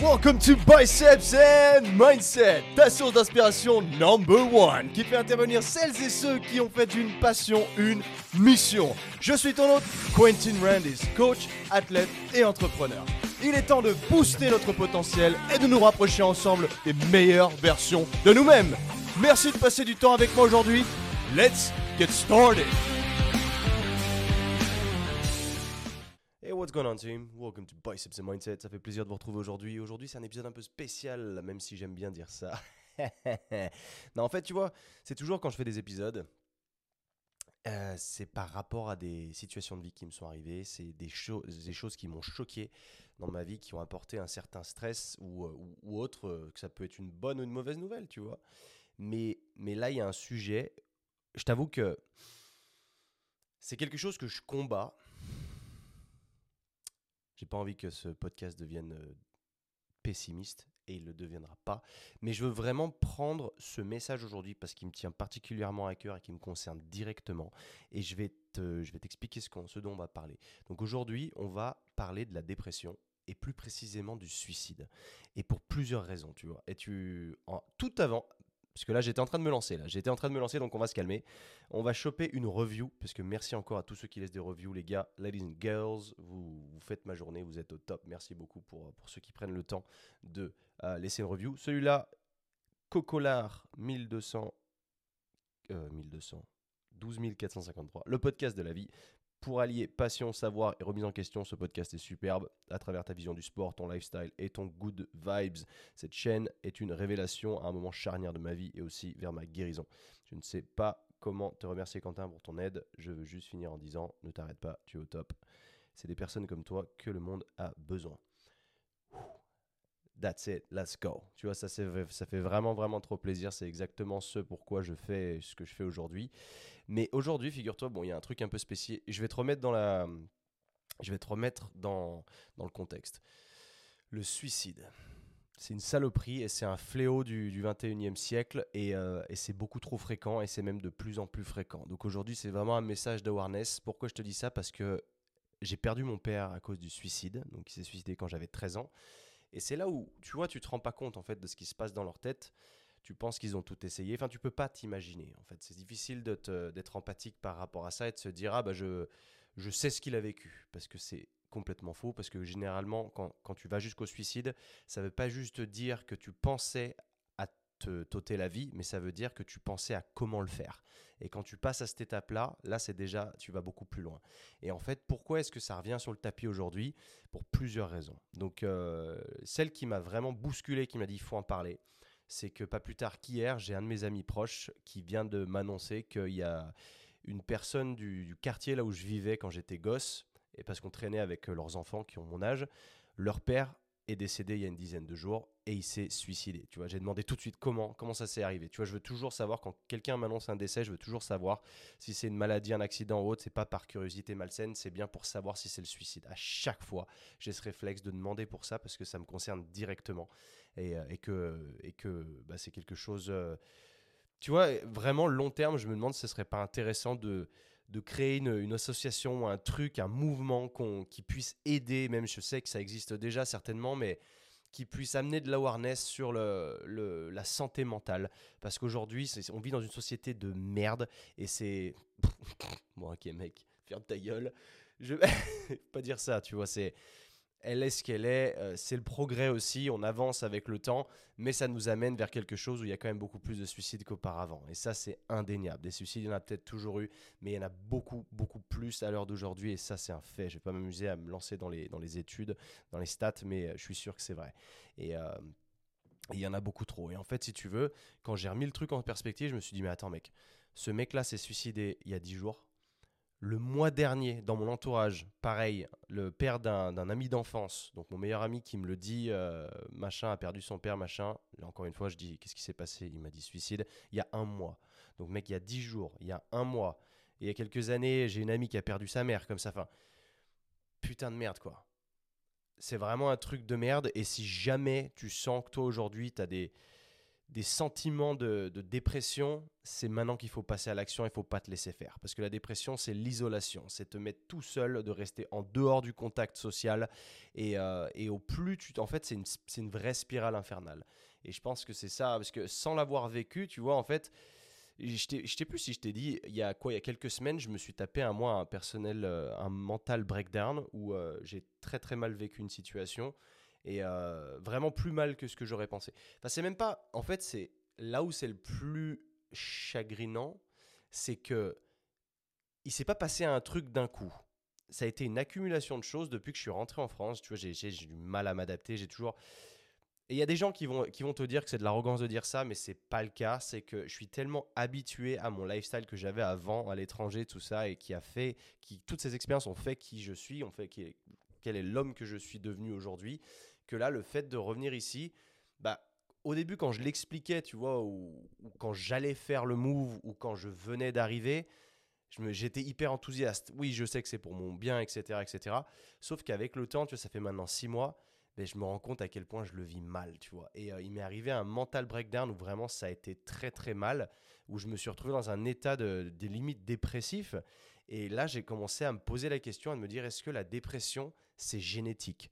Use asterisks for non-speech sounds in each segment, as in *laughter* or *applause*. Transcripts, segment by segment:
Welcome to Biceps and Mindset, ta source d'inspiration number one, qui fait intervenir celles et ceux qui ont fait d'une passion une mission. Je suis ton hôte, Quentin Randis, coach, athlète et entrepreneur. Il est temps de booster notre potentiel et de nous rapprocher ensemble des meilleures versions de nous-mêmes. Merci de passer du temps avec moi aujourd'hui. Let's get started. What's going on, team? Welcome to Biceps and Mindset. Ça fait plaisir de vous retrouver aujourd'hui. Aujourd'hui, c'est un épisode un peu spécial, même si j'aime bien dire ça. *laughs* non, en fait, tu vois, c'est toujours quand je fais des épisodes, euh, c'est par rapport à des situations de vie qui me sont arrivées, c'est des, des choses qui m'ont choqué dans ma vie, qui ont apporté un certain stress ou, euh, autre, euh, que ça peut être une bonne ou une mauvaise nouvelle, tu vois. Mais, mais là, il y a un sujet, je t'avoue que c'est quelque chose que je combats j'ai pas envie que ce podcast devienne euh, pessimiste et il ne le deviendra pas. Mais je veux vraiment prendre ce message aujourd'hui parce qu'il me tient particulièrement à cœur et qui me concerne directement. Et je vais, te, je vais t'expliquer ce, ce dont on va parler. Donc aujourd'hui, on va parler de la dépression et plus précisément du suicide. Et pour plusieurs raisons, tu vois. Et tu, en, tout avant, parce que là, j'étais en train de me lancer. Là, j'étais en train de me lancer, donc on va se calmer. On va choper une review, parce que merci encore à tous ceux qui laissent des reviews, les gars, ladies and girls. Vous, vous faites ma journée, vous êtes au top. Merci beaucoup pour, pour ceux qui prennent le temps de euh, laisser une review. Celui-là, Cocolar 1200, euh, 1200, 12 453, le podcast de la vie. Pour allier passion, savoir et remise en question, ce podcast est superbe à travers ta vision du sport, ton lifestyle et ton good vibes. Cette chaîne est une révélation à un moment charnière de ma vie et aussi vers ma guérison. Je ne sais pas comment te remercier Quentin pour ton aide. Je veux juste finir en disant ne t'arrête pas, tu es au top. C'est des personnes comme toi que le monde a besoin. That's it, let's go. Tu vois, ça, ça fait vraiment, vraiment trop plaisir. C'est exactement ce pourquoi je fais ce que je fais aujourd'hui. Mais aujourd'hui, figure-toi, bon, il y a un truc un peu spécial. Je vais te remettre dans la, je vais te remettre dans, dans le contexte. Le suicide. C'est une saloperie et c'est un fléau du, du 21e siècle et, euh, et c'est beaucoup trop fréquent et c'est même de plus en plus fréquent. Donc aujourd'hui, c'est vraiment un message d'awareness. Pourquoi je te dis ça? Parce que j'ai perdu mon père à cause du suicide. Donc il s'est suicidé quand j'avais 13 ans. Et c'est là où, tu vois, tu te rends pas compte en fait de ce qui se passe dans leur tête. Tu penses qu'ils ont tout essayé. Enfin, tu peux pas t'imaginer. En fait, c'est difficile d'être empathique par rapport à ça et de se dire ah bah je je sais ce qu'il a vécu parce que c'est complètement faux parce que généralement quand, quand tu vas jusqu'au suicide, ça veut pas juste dire que tu pensais te t'ôter la vie, mais ça veut dire que tu pensais à comment le faire. Et quand tu passes à cette étape-là, là, c'est déjà, tu vas beaucoup plus loin. Et en fait, pourquoi est-ce que ça revient sur le tapis aujourd'hui? Pour plusieurs raisons. Donc, euh, celle qui m'a vraiment bousculé, qui m'a dit, il faut en parler, c'est que pas plus tard qu'hier, j'ai un de mes amis proches qui vient de m'annoncer qu'il y a une personne du, du, quartier là où je vivais quand j'étais gosse, et parce qu'on traînait avec leurs enfants qui ont mon âge, leur père est décédé il y a une dizaine de jours et il s'est suicidé. Tu vois, j'ai demandé tout de suite comment, comment ça s'est arrivé. Tu vois, je veux toujours savoir quand quelqu'un m'annonce un décès, je veux toujours savoir si c'est une maladie, un accident ou autre. C'est pas par curiosité malsaine, c'est bien pour savoir si c'est le suicide. À chaque fois, j'ai ce réflexe de demander pour ça parce que ça me concerne directement et, euh, que, et que bah, c'est quelque chose. Euh, tu vois, vraiment long terme, je me demande si ce serait pas intéressant de de créer une, association, un truc, un mouvement qui puisse aider, même je sais que ça existe déjà certainement, mais qui puisse amener de l'awareness sur le, la santé mentale. Parce qu'aujourd'hui, on vit dans une société de merde et c'est... *laughs* bon ok mec, ferme ta gueule. Je vais *laughs* pas dire ça, tu vois, c'est elle est ce qu'elle est, euh, c'est le progrès aussi, on avance avec le temps, mais ça nous amène vers quelque chose où il y a quand même beaucoup plus de suicides qu'auparavant. Et ça, c'est indéniable. Des suicides, il y en a peut-être toujours eu, mais il y en a beaucoup, beaucoup plus à l'heure d'aujourd'hui, et ça, c'est un fait. Je ne vais pas m'amuser à me lancer dans les, dans les études, dans les stats, mais euh, je suis sûr que c'est vrai. Et. Euh, il y en a beaucoup trop. Et en fait, si tu veux, quand j'ai remis le truc en perspective, je me suis dit, mais attends mec, ce mec-là s'est suicidé il y a 10 jours, le mois dernier, dans mon entourage, pareil, le père d'un ami d'enfance, donc mon meilleur ami qui me le dit, euh, machin a perdu son père, machin. Là, encore une fois, je dis, qu'est-ce qui s'est passé? Il m'a dit suicide. Il y a un mois. Donc, mec, il y a dix jours, il y a un mois. Et il y a quelques années, j'ai une amie qui a perdu sa mère, comme ça. Enfin, putain de merde, quoi. C'est vraiment un truc de merde. Et si jamais tu sens que toi, aujourd'hui, tu as des des sentiments de, dépression, c'est maintenant qu'il faut passer à l'action, il faut pas te laisser faire. Parce que la dépression, c'est l'isolation, c'est te mettre tout seul, de rester en dehors du contact social. Et, euh, au plus. En fait, c'est une, vraie spirale infernale. Et je pense que c'est ça, parce que sans l'avoir vécu, tu vois, en fait, je sais plus si je t'ai dit, il y a quoi, il y a quelques semaines, je me suis tapé à moi un personnel, euh, un mental breakdown où euh, j'ai très très mal vécu une situation et euh, vraiment plus mal que ce que j'aurais pensé. Enfin, c'est même pas. En fait, c'est là où c'est le plus chagrinant, c'est que il s'est pas passé un truc d'un coup. Ça a été une accumulation de choses depuis que je suis rentré en France. Tu vois, j'ai du mal à m'adapter. J'ai toujours. Et il y a des gens qui vont, qui vont te dire que c'est de l'arrogance de dire ça, mais c'est pas le cas. C'est que je suis tellement habitué à mon lifestyle que j'avais avant, à l'étranger, tout ça, et qui a fait, qui toutes ces expériences ont fait qui je suis, ont fait qui, quel est l'homme que je suis devenu aujourd'hui, que là, le fait de revenir ici, bah, au début, quand je l'expliquais, tu vois, ou, quand j'allais faire le move, ou quand je venais d'arriver, j'étais hyper enthousiaste. Oui, je sais que c'est pour mon bien, etc. etc. Sauf qu'avec le temps, tu vois, ça fait maintenant six mois, ben, je me rends compte à quel point je le vis mal, tu vois. Et euh, il m'est arrivé un mental breakdown où vraiment ça a été très très mal, où je me suis retrouvé dans un état de, des limites dépressif. Et là, j'ai commencé à me poser la question, à me dire, est-ce que la dépression, c'est génétique?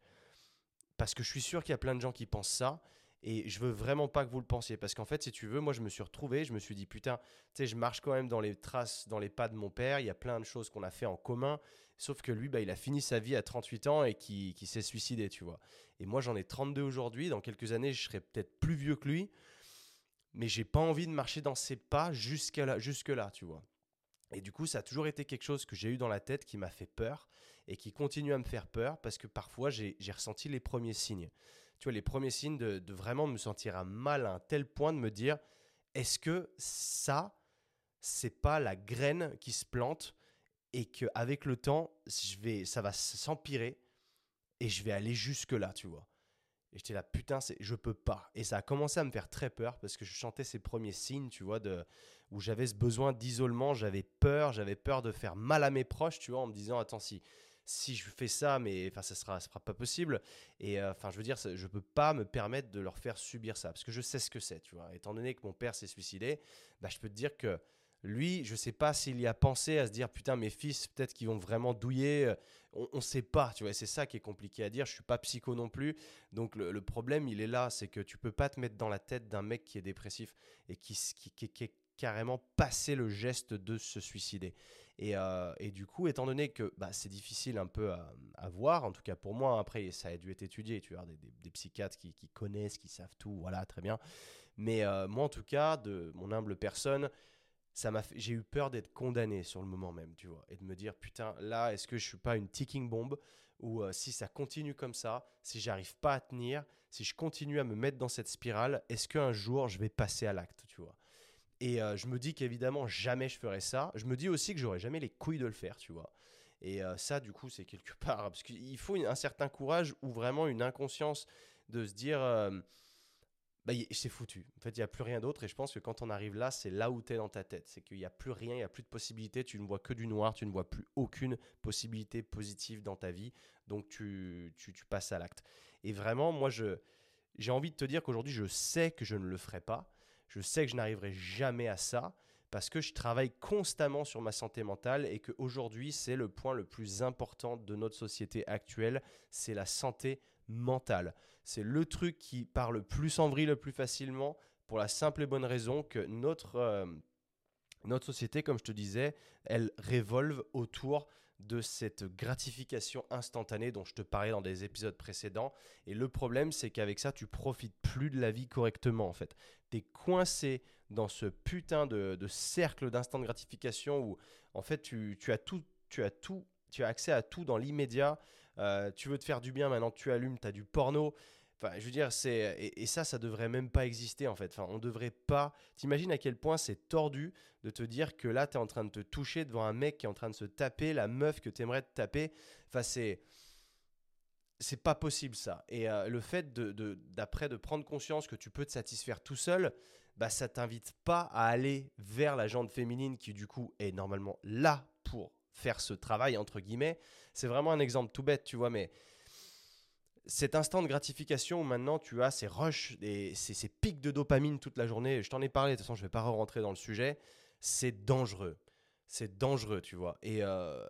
Parce que je suis sûr qu'il y a plein de gens qui pensent ça. Et je veux vraiment pas que vous le pensiez. Parce qu'en fait, si tu veux, moi, je me suis retrouvé. Je me suis dit, putain, tu sais, je marche quand même dans les traces, dans les pas de mon père. Il y a plein de choses qu'on a fait en commun. Sauf que lui, bah, il a fini sa vie à 38 ans et qui, qui s'est suicidé, tu vois. Et moi, j'en ai 32 aujourd'hui. Dans quelques années, je serai peut-être plus vieux que lui. Mais j'ai pas envie de marcher dans ses pas là, jusque là, tu vois. Et du coup, ça a toujours été quelque chose que j'ai eu dans la tête qui m'a fait peur et qui continue à me faire peur parce que parfois j'ai ressenti les premiers signes. Tu vois, les premiers signes de, vraiment me sentir à mal à un tel point de me dire est-ce que ça, c'est pas la graine qui se plante et qu'avec le temps, je vais, ça va s'empirer et je vais aller jusque-là, tu vois. Et j'étais là, putain, je peux pas. Et ça a commencé à me faire très peur parce que je chantais ces premiers signes, tu vois, de, où j'avais ce besoin d'isolement, j'avais peur, j'avais peur de faire mal à mes proches, tu vois, en me disant, attends, si, si je fais ça, mais enfin, ça sera, ça sera pas possible. Et euh, enfin, je veux dire, je peux pas me permettre de leur faire subir ça parce que je sais ce que c'est, tu vois. Étant donné que mon père s'est suicidé, bah, je peux te dire que lui, je sais pas s'il y a pensé à se dire putain mes fils peut-être qu'ils vont vraiment douiller. On, ne sait pas, tu vois. C'est ça qui est compliqué à dire. Je suis pas psycho non plus, donc le, problème il est là, c'est que tu peux pas te mettre dans la tête d'un mec qui est dépressif et qui, qui, qui, qui est carrément passé le geste de se suicider. Euh, et, du coup, étant donné que bah, c'est difficile un peu à, voir, en tout cas pour moi, après ça a dû être étudié, tu vois, des, psychiatres qui, connaissent, qui savent tout, voilà, très bien. Mais euh, moi, en tout cas, de mon humble personne, ça m'a j'ai eu peur d'être condamné sur le moment même, tu vois, et de me dire, putain, là, est-ce que je suis pas une ticking bomb ou euh, si ça continue comme ça, si j'arrive pas à tenir, si je continue à me mettre dans cette spirale, est-ce qu'un jour je vais passer à l'acte, tu vois? Et euh, je me dis qu'évidemment, jamais je ferai ça. Je me dis aussi que j'aurai jamais les couilles de le faire, tu vois. Et euh, ça, du coup, c'est quelque *laughs* part. Parce qu'il faut un certain courage ou vraiment une inconscience de se dire. Euh, bah, c'est foutu. En fait, il n'y a plus rien d'autre. Et je pense que quand on arrive là, c'est là où tu es dans ta tête. C'est qu'il n'y a plus rien, il n'y a plus de possibilités. Tu ne vois que du noir, tu ne vois plus aucune possibilité positive dans ta vie. Donc, tu, tu, tu passes à l'acte. Et vraiment, moi, j'ai envie de te dire qu'aujourd'hui, je sais que je ne le ferai pas je sais que je n'arriverai jamais à ça parce que je travaille constamment sur ma santé mentale et qu'aujourd'hui, c'est le point le plus important de notre société actuelle, c'est la santé mentale. C'est le truc qui part le plus en vrille le plus facilement pour la simple et bonne raison que notre, euh, notre société, comme je te disais, elle révolve autour de cette gratification instantanée dont je te parlais dans des épisodes précédents. Et le problème, c'est qu'avec ça, tu profites plus de la vie correctement en fait. Tu es coincé dans ce putain de, cercle d'instant de gratification où en fait tu, as tout, tu as tout, tu as accès à tout dans l'immédiat. Euh, tu veux te faire du bien, maintenant tu allumes, tu as du porno. Enfin, je veux dire, c'est et, ça, ça devrait même pas exister en fait. Enfin, on devrait pas. T'imagines à quel point c'est tordu de te dire que là, tu es en train de te toucher devant un mec qui est en train de se taper la meuf que tu aimerais te taper. Enfin, c'est c'est pas possible ça. Et euh, le fait de d'après de, prendre conscience que tu peux te satisfaire tout seul, bah ça t'invite pas à aller vers la jante féminine qui du coup est normalement là pour faire ce travail entre guillemets. C'est vraiment un exemple tout bête, tu vois, mais cet instant de gratification maintenant tu as ces rushs et ces, pics de dopamine toute la journée, je t'en ai parlé, de toute façon je vais pas rentrer dans le sujet, c'est dangereux. C'est dangereux, tu vois. Et, euh,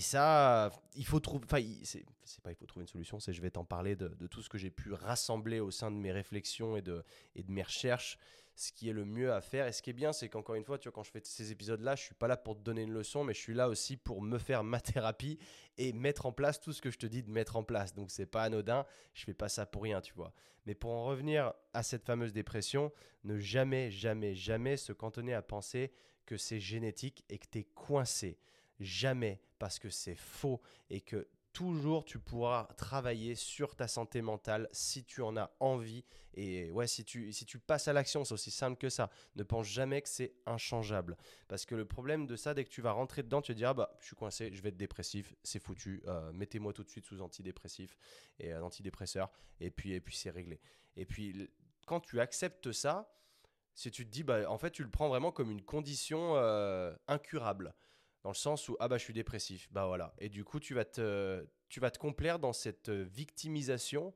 ça, il faut trouver. Enfin, c'est pas il faut trouver une solution, c'est je vais t'en parler de, tout ce que j'ai pu rassembler au sein de mes réflexions et de mes recherches ce qui est le mieux à faire. Et ce qui est bien, c'est qu'encore une fois, tu vois, quand je fais ces épisodes-là, je suis pas là pour te donner une leçon, mais je suis là aussi pour me faire ma *laughs* thérapie et mettre en place tout ce que je te dis de mettre en place. Donc c'est pas anodin, je fais pas ça pour rien, tu vois. Mais pour en revenir à cette fameuse dépression, ne jamais, jamais, jamais se cantonner à penser que c'est génétique et que tu es coincé. Jamais, parce que c'est faux et que toujours tu pourras travailler sur ta santé mentale si tu en as envie. Et ouais, si tu, si tu passes à l'action, c'est aussi simple que ça. Ne pense jamais que c'est inchangeable. Parce que le problème de ça, dès que tu vas rentrer dedans, tu te diras, bah, je suis coincé, je vais être dépressif, c'est foutu. Euh, mettez-moi tout de suite sous antidépressif et euh, antidépresseur. Et puis, et puis c'est réglé. Et puis, quand tu acceptes ça, si tu te dis, bah, en fait, tu le prends vraiment comme une condition euh, incurable dans le sens où ah bah je suis dépressif, bah voilà. Et du coup tu vas te tu vas te complaire dans cette victimisation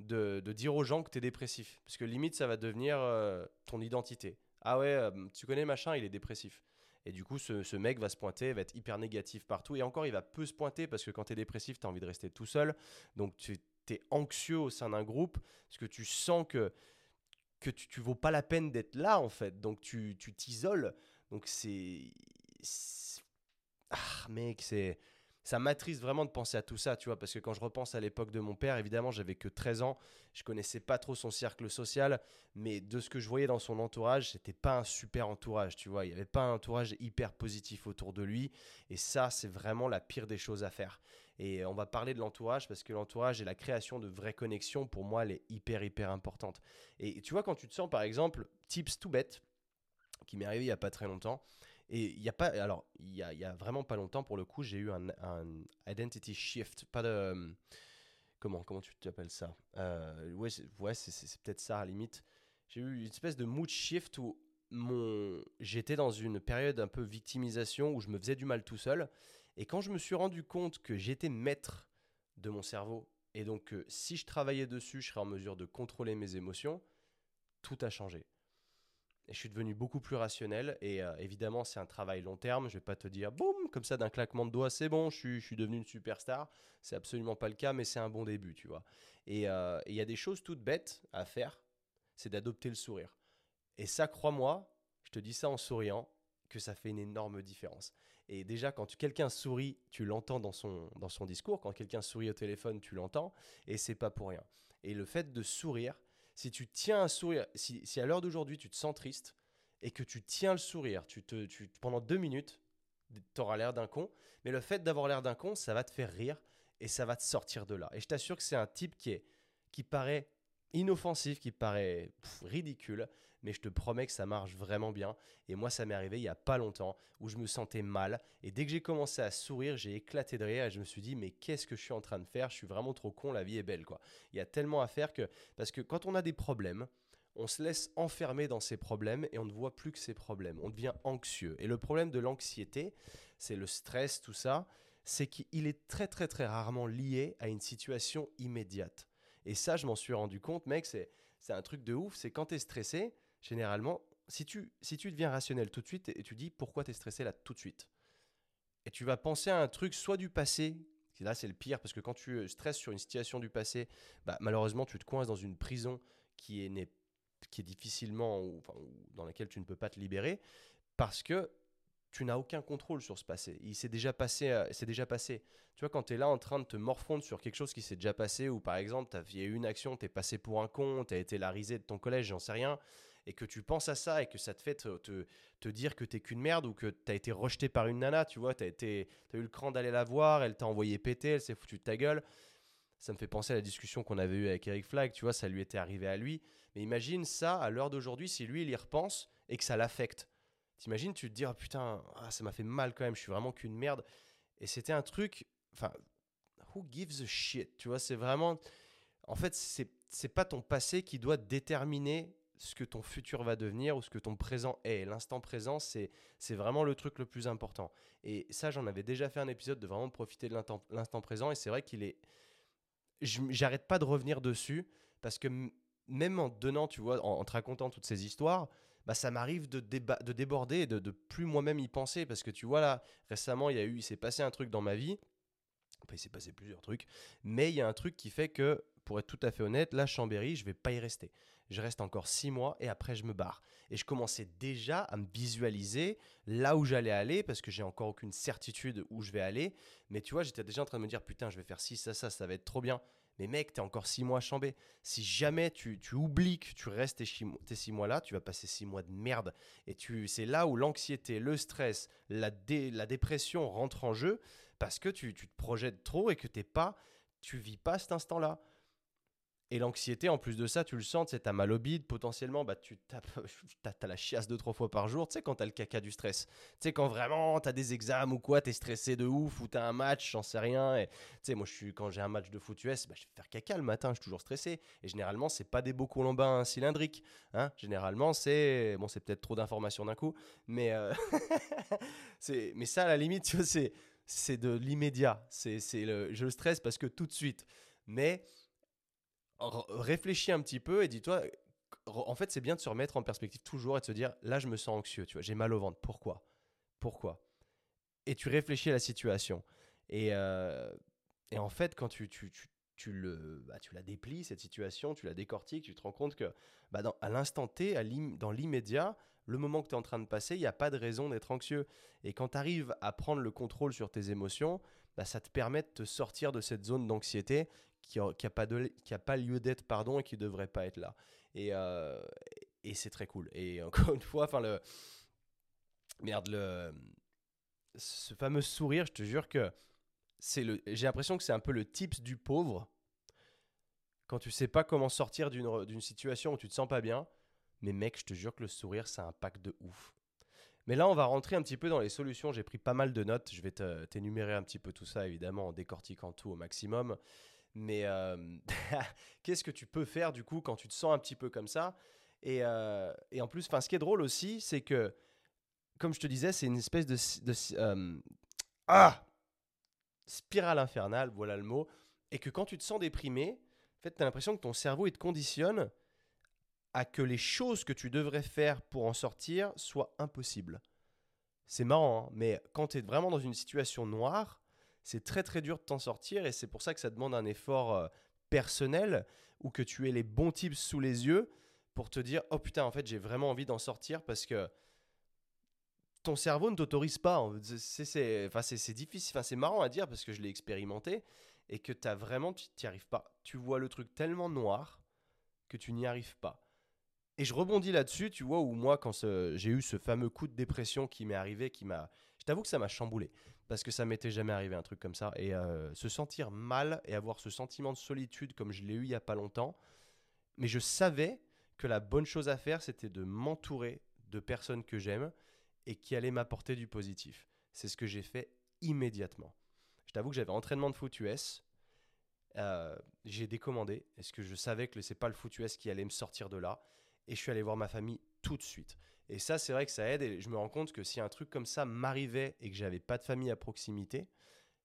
de, dire aux gens que tu es dépressif, parce que limite ça va devenir euh, ton identité. Ah ouais, euh, tu connais machin, il est dépressif. Et du coup, ce, ce, mec va se pointer, va être hyper négatif partout. Et encore, il va peu se pointer parce que quand tu es dépressif, tu as envie de rester tout seul. Donc, tu es anxieux au sein d'un groupe parce que tu sens que, que tu ne vaux pas la peine d'être là, en fait. Donc, tu t'isoles. Donc, c'est ah mec, c'est ça m'attriste vraiment de penser à tout ça, tu vois, parce que quand je repense à l'époque de mon père, évidemment, j'avais que 13 ans, je connaissais pas trop son cercle social, mais de ce que je voyais dans son entourage, c'était pas un super entourage, tu vois, il y avait pas un entourage hyper positif autour de lui, et ça, c'est vraiment la pire des choses à faire. Et on va parler de l'entourage parce que l'entourage et la création de vraies connexions, pour moi, elle est hyper, hyper importante. Et tu vois, quand tu te sens, par exemple, tips tout bête, qui m'est arrivé il y a pas très longtemps, et il y a pas, alors il y y a, vraiment pas longtemps pour le coup, j'ai eu un, identity shift, pas de comment comment tu t'appelles ça? Euh, Ouais, ouais c'est peut-être ça à la limite. J'ai eu une espèce de mood shift où mon j'étais dans une période un peu victimisation où je me faisais du mal tout seul. Et quand je me suis rendu compte que j'étais maître de mon cerveau et donc que si je travaillais dessus, je serais en mesure de contrôler mes émotions, tout a changé. Et je suis devenu beaucoup plus rationnel. Et euh, évidemment, c'est un travail long terme. Je vais pas te dire, boum, comme ça, d'un claquement de doigts, c'est bon, je suis, je devenu une superstar. C'est absolument pas le cas, mais c'est un bon début, tu vois. Et euh, il y a des choses toutes bêtes à faire. C'est d'adopter le sourire. Et ça, crois-moi, je te dis ça en souriant, que ça fait une énorme différence. Et déjà, quand quelqu'un sourit, tu l'entends dans son, dans son discours. Quand quelqu'un sourit au téléphone, tu l'entends. Et c'est pas pour rien. Et le fait de sourire, si tu tiens un sourire, si, à l'heure d'aujourd'hui tu te sens triste et que tu tiens le sourire, tu te, tu, pendant deux minutes, tu auras l'air d'un con, mais le fait d'avoir l'air d'un con, ça va te faire rire et ça va te sortir de là. Et je t'assure que c'est un type qui, est, qui paraît inoffensif, qui paraît ridicule, mais je te promets que ça marche vraiment bien. Et moi, ça m'est arrivé il y a pas longtemps où je me sentais mal. Et dès que j'ai commencé à sourire, j'ai éclaté de rire et je me suis dit, mais qu'est-ce que je suis en train de faire? Je suis vraiment trop con, la vie est belle, quoi. Il y a tellement à faire que. Parce que quand on a des problèmes, on se laisse enfermer dans ces problèmes et on ne voit plus que ces problèmes. On devient anxieux. Et le problème de l'anxiété, c'est le stress, tout ça, c'est qu'il est très très très rarement lié à une situation immédiate. Et ça, je m'en suis rendu compte, mec, c'est un truc de ouf. C'est quand tu es stressé, généralement, si tu, si tu deviens rationnel tout de suite et tu dis pourquoi tu es stressé là tout de suite, et tu vas penser à un truc soit du passé, là c'est le pire parce que quand tu stresses sur une situation du passé, bah, malheureusement tu te coinces dans une prison qui est, qui est difficilement, ou, enfin, dans laquelle tu ne peux pas te libérer parce que tu n'as aucun contrôle sur ce passé. Il s'est déjà passé, euh, c'est déjà passé. Tu vois, quand tu es là en train de te morfondre sur quelque chose qui s'est déjà passé, ou par exemple, il y a eu une action, tu es passé pour un con, tu as été la risée de ton collège, j'en sais rien, et que tu penses à ça et que ça te fait te, te, dire que t'es qu'une merde ou que tu as été rejeté par une nana, tu vois, tu as, as eu le cran d'aller la voir, elle t'a envoyé péter, elle s'est foutue de ta gueule. Ça me fait penser à la discussion qu'on avait eue avec Eric Flag, tu vois, ça lui était arrivé à lui. Mais imagine ça à l'heure d'aujourd'hui, si lui, il y repense et que ça l'affecte. T'imagines, tu te dis, oh, putain, ah, ça m'a fait mal quand même, je suis vraiment qu'une merde. Et c'était un truc, enfin, who gives a shit, tu vois, c'est vraiment, en fait, c'est, pas ton passé qui doit déterminer ce que ton futur va devenir ou ce que ton présent est. L'instant présent, c'est, vraiment le truc le plus important. Et ça, j'en avais déjà fait un épisode de vraiment profiter de l'instant présent. Et c'est vrai qu'il est. j'arrête pas de revenir dessus parce que même en donnant, tu vois, en, te racontant toutes ces histoires, bah, ça m'arrive de, de déborder et de, plus moi-même y penser parce que tu vois là, récemment, il y a eu, il s'est passé un truc dans ma vie. Enfin, il s'est passé plusieurs trucs, mais il y a un truc qui fait que, pour être tout à fait honnête, là, Chambéry, je vais pas y rester. Je reste encore six mois et après je me barre. Et je commençais déjà à me visualiser là où j'allais aller parce que j'ai encore aucune certitude où je vais aller. Mais tu vois, j'étais déjà en train de me dire putain, je vais faire ci, ça, ça, ça va être trop bien. Mais mec, t'es encore six mois à Chambé. Si jamais tu, tu oublies que tu restes tes, six mois là, tu vas passer six mois de merde. Et tu, c'est là où l'anxiété, le stress, la, dépression rentrent en jeu parce que tu, te projettes trop et que t'es pas, tu vis pas cet instant-là. Et l'anxiété, en plus de ça, tu le sens, tu as mal au bide, potentiellement, bah, tu *laughs* as, la chiasse deux, trois fois par jour, tu sais, quand tu as le caca du stress. Tu sais, quand vraiment tu as des examens ou quoi, tu es stressé de ouf, ou tu as un match, j'en sais rien. Tu sais, moi, je quand j'ai un match de foot US, bah, je vais faire caca le matin, je suis toujours stressé. Et généralement, c'est pas des beaux colombins cylindriques. Hein généralement, c'est. Bon, c'est peut-être trop d'informations d'un coup, mais, euh, *laughs* mais ça, à la limite, *laughs* tu c'est, c'est de l'immédiat. C'est, le, je stresse parce que tout de suite. Mais réfléchis un petit peu et dis-toi, en fait, c'est bien de se remettre en perspective toujours et de se dire, là, je me sens anxieux, tu vois, j'ai mal au ventre. Pourquoi? Pourquoi? Et tu réfléchis à la situation. Et, euh, et en fait, quand tu, tu, tu, tu le, bah, tu la déplies, cette situation, tu la décortiques, tu te rends compte que bah, à l'instant T, dans l'immédiat, le moment que tu es en train de passer, il n'y a pas de raison d'être anxieux. Et quand tu arrives à prendre le contrôle sur tes émotions, bah, ça te permet de te sortir de cette zone d'anxiété qui n'a pas, a pas lieu d'être pardon et qui ne devrait pas être là. Et, euh, et c'est très cool. Et *laughs* encore une fois, enfin le merde le ce fameux sourire, je te jure que c'est le j'ai l'impression que c'est un peu le tips du pauvre quand tu sais pas comment sortir d'une situation où tu te sens pas bien. Mais mec, je te jure que le sourire, ça pack de ouf. Mais là, on va rentrer un petit peu dans les solutions. J'ai pris pas mal de notes. Je vais t'énumérer un petit peu tout ça, évidemment, en décortiquant tout au maximum. Mais euh, *laughs* qu'est-ce que tu peux faire du coup quand tu te sens un petit peu comme ça? Et, euh, et, en plus, ce qui est drôle aussi, c'est que, comme je te disais, c'est une espèce de, euh, ah spirale infernale, voilà le mot. Et que quand tu te sens déprimé, en fait, tu as l'impression que ton cerveau te conditionne à que les choses que tu devrais faire pour en sortir soient impossibles. C'est marrant, hein, mais quand tu es vraiment dans une situation noire, c'est très très dur de t'en sortir et c'est pour ça que ça demande un effort euh, personnel ou que tu aies les bons tips sous les yeux pour te dire oh putain en fait j'ai vraiment envie d'en sortir parce que ton cerveau ne t'autorise pas. C'est enfin, difficile, enfin, c'est marrant à dire parce que je l'ai expérimenté et que tu vraiment, tu n'y arrives pas. Tu vois le truc tellement noir que tu n'y arrives pas. Et je rebondis là-dessus, tu vois, où moi, quand j'ai eu ce fameux coup de dépression qui m'est arrivé, qui m'a. Je t'avoue que ça m'a chamboulé parce que ça m'était jamais arrivé un truc comme ça. Et euh, se sentir mal et avoir ce sentiment de solitude comme je l'ai eu il y a pas longtemps. Mais je savais que la bonne chose à faire, c'était de m'entourer de personnes que j'aime et qui allaient m'apporter du positif. C'est ce que j'ai fait immédiatement. Je t'avoue que j'avais entraînement de foot US. Euh, j'ai décommandé. Est-ce que je savais que c'est pas le foot US qui allait me sortir de là Et je suis allé voir ma famille tout de suite. Et ça, c'est vrai que ça aide. Et je me rends compte que si un truc comme ça m'arrivait et que j'avais pas de famille à proximité,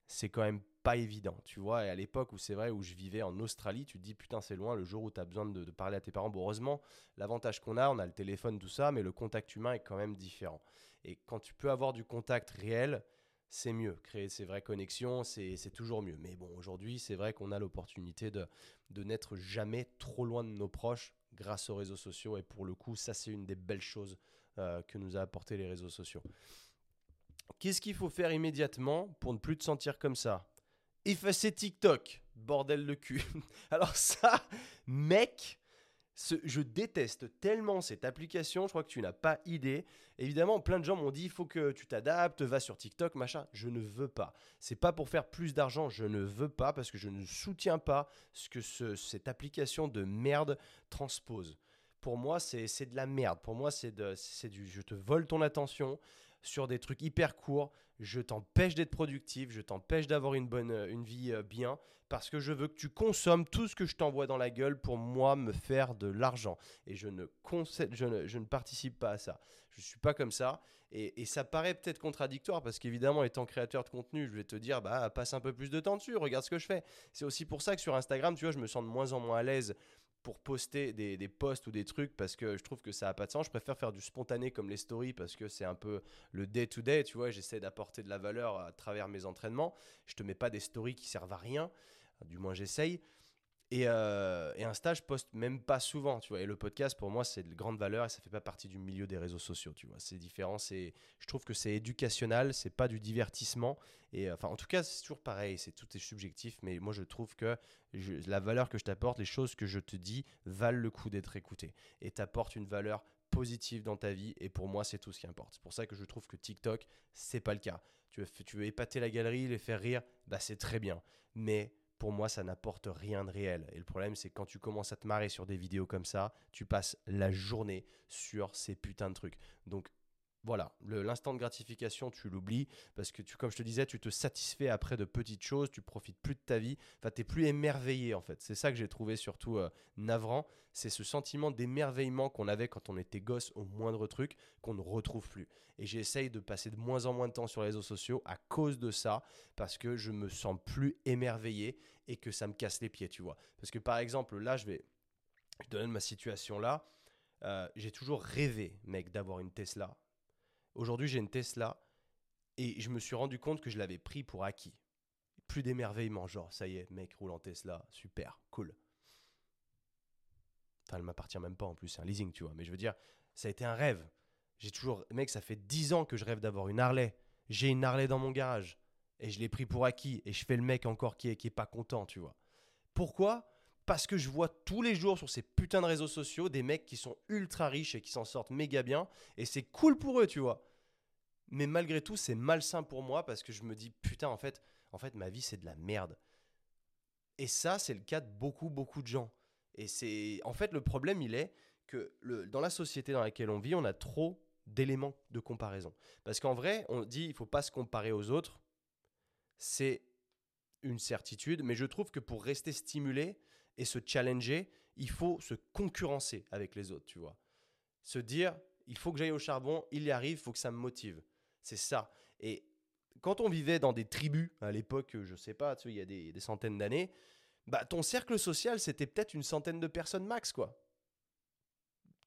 c'est quand même pas évident, tu vois. Et à l'époque où c'est vrai, où je vivais en Australie, tu te dis putain, c'est loin le jour où tu as besoin de, parler à tes parents. Bon, heureusement, l'avantage qu'on a, on a le téléphone, tout ça, mais le contact humain est quand même différent. Et quand tu peux avoir du contact réel, c'est mieux. Créer ces vraies connexions, c'est toujours mieux. Mais bon, aujourd'hui, c'est vrai qu'on a l'opportunité de, de n'être jamais trop loin de nos proches grâce aux réseaux sociaux. Et pour le coup, ça, c'est une des belles choses euh, que nous a apporté les réseaux sociaux. Qu'est-ce qu'il faut faire immédiatement pour ne plus te sentir comme ça? Effacer TikTok, bordel de cul. *laughs* Alors ça, mec, je déteste tellement cette application, je crois que tu n'as pas idée. Évidemment, plein de gens m'ont dit il faut que tu t'adaptes, va sur TikTok, machin. Je ne veux pas. C'est pas pour faire plus d'argent, je ne veux pas parce que je ne soutiens pas ce que cette application de merde transpose. Pour moi, c'est de la merde. Pour moi, c'est du je te vole ton attention sur des trucs hyper courts, je t'empêche d'être productif, je t'empêche d'avoir une bonne une vie euh, bien parce que je veux que tu consommes tout ce que je t'envoie dans la gueule pour moi me faire de l'argent. Et je ne, je, ne, je ne participe pas à ça. Je ne suis pas comme ça. Et, ça paraît peut-être contradictoire parce qu'évidemment, étant créateur de contenu, je vais te dire, bah, passe un peu plus de temps dessus, regarde ce que je fais. C'est aussi pour ça que sur Instagram, tu vois, je me sens de moins en moins à l'aise pour poster des, posts ou des trucs parce que je trouve que ça n'a pas de sens. Je préfère faire du spontané comme les stories parce que c'est un peu le day-to-day, tu vois. J'essaie d'apporter de la valeur à travers mes entraînements. Je te mets pas des stories qui servent à rien, du moins j'essaye. Et, euh, et, Insta, je poste même pas souvent, tu vois. Et le podcast, pour moi, c'est de grande valeur et ça fait pas partie du milieu des réseaux sociaux, tu vois. C'est différent. C'est, je trouve que c'est éducationnel, c'est pas du divertissement. Et euh, enfin, en tout cas, c'est toujours pareil. C'est tout est subjectif, mais moi, je trouve que la valeur que je t'apporte, les choses que je te dis, valent le coup d'être écoutées et t'apportent une valeur positive dans ta vie. Et pour moi, c'est tout ce qui importe. C'est pour ça que je trouve que TikTok, c'est pas le cas. Tu veux, tu veux épater la galerie, les faire rire, bah c'est très bien. Mais pour moi, ça n'apporte rien de réel. Et le problème, c'est quand tu commences à te marrer sur des vidéos comme ça, tu passes la journée sur ces putains de trucs. Donc, voilà, l'instant de gratification, tu l'oublies parce que, tu, comme je te disais, tu te satisfais après de petites choses, tu profites plus de ta vie, enfin, tu plus émerveillé en fait. C'est ça que j'ai trouvé surtout euh, navrant, c'est ce sentiment d'émerveillement qu'on avait quand on était gosse au moindre truc qu'on ne retrouve plus. Et j'essaye de passer de moins en moins de temps sur les réseaux sociaux à cause de ça parce que je me sens plus émerveillé et que ça me casse les pieds, tu vois. Parce que par exemple, là, je vais. Je donne ma situation là. Euh, j'ai toujours rêvé, mec, d'avoir une Tesla Aujourd'hui, j'ai une Tesla et je me suis rendu compte que je l'avais pris pour acquis. Plus d'émerveillement, genre, ça y est, mec roule en Tesla, super, cool. Enfin, elle m'appartient même pas en plus, c'est un leasing, tu vois. Mais je veux dire, ça a été un rêve. J'ai toujours, mec, ça fait 10 ans que je rêve d'avoir une Harley. J'ai une Harley dans mon garage et je l'ai pris pour acquis et je fais le mec encore qui est, qui est pas content, tu vois. Pourquoi? Parce que je vois tous les jours sur ces putains de réseaux sociaux des mecs qui sont ultra riches et qui s'en sortent méga bien et c'est cool pour eux, tu vois. Mais malgré tout, c'est malsain pour moi parce que je me dis putain, en fait, en fait, ma vie c'est de la merde. Et ça, c'est le cas de beaucoup, beaucoup de gens. Et c'est, en fait, le problème, il est que dans la société dans laquelle on vit, on a trop d'éléments de comparaison. Parce qu'en vrai, on dit il faut pas se comparer aux autres. C'est une certitude, mais je trouve que pour rester stimulé et se challenger, il faut se concurrencer avec les autres, tu vois. Se dire, il faut que j'aille au charbon, il y arrive, il faut que ça me motive. C'est ça. Et quand on vivait dans des tribus, à l'époque, je sais pas, tu il y a des, centaines d'années, bah, ton cercle social, c'était peut-être une centaine de personnes max, quoi.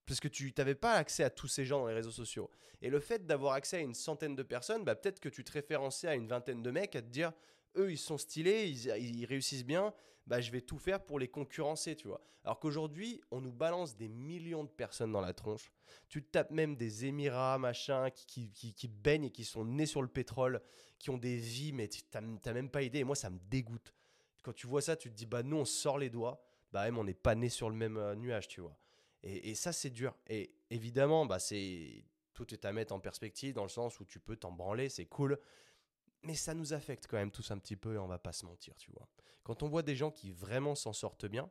Parce que tu n'avais pas accès à tous ces gens dans les réseaux sociaux. Et le fait d'avoir accès à une centaine de personnes, bah, peut-être que tu te référençais à une vingtaine de mecs à te dire, eux, ils sont stylés, ils, réussissent bien, bah, je vais tout faire pour les concurrencer, tu vois. Alors qu'aujourd'hui, on nous balance des millions de personnes dans la tronche. Tu tapes même des Émirats, machin, qui, qui, qui, baignent et qui sont nés sur le pétrole, qui ont des vies, mais tu n'as même pas idée. Et moi, ça me dégoûte. Quand tu vois ça, tu te dis, bah nous, on sort les doigts. Bah même, on n'est pas nés sur le même euh, nuage, tu vois. Et, et ça, c'est dur. Et évidemment, bah c'est tout est à mettre en perspective dans le sens où tu peux t'en branler, c'est cool mais ça nous affecte quand même tous un petit peu et on va pas se mentir, tu vois. Quand on voit des gens qui vraiment s'en sortent bien,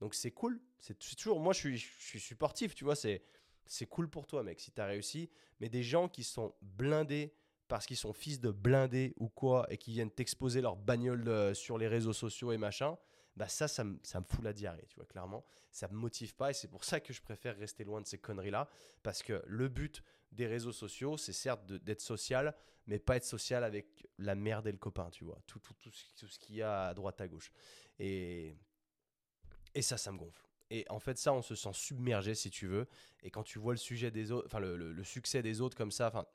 donc c'est cool, c'est toujours, moi je suis, je suis supportif, tu vois, c'est, c'est cool pour toi, mec, si tu as réussi, mais des gens qui sont blindés parce qu'ils sont fils de blindés ou quoi et qui viennent t'exposer leur bagnole euh, sur les réseaux sociaux et machin, bah ça, ça me, ça me fout la diarrhée, tu vois, clairement. Ça me motive pas et c'est pour ça que je préfère rester loin de ces conneries-là parce que le but des réseaux sociaux, c'est certes d'être social, mais pas être social avec la merde et le copain, tu vois. Tout, tout, tout, ce qu'il y a à droite, à gauche. Et, et ça, ça me gonfle. Et en fait, ça, on se sent submergé, si tu veux. Et quand tu vois le sujet des autres, enfin, le, le, succès des autres comme ça, enfin,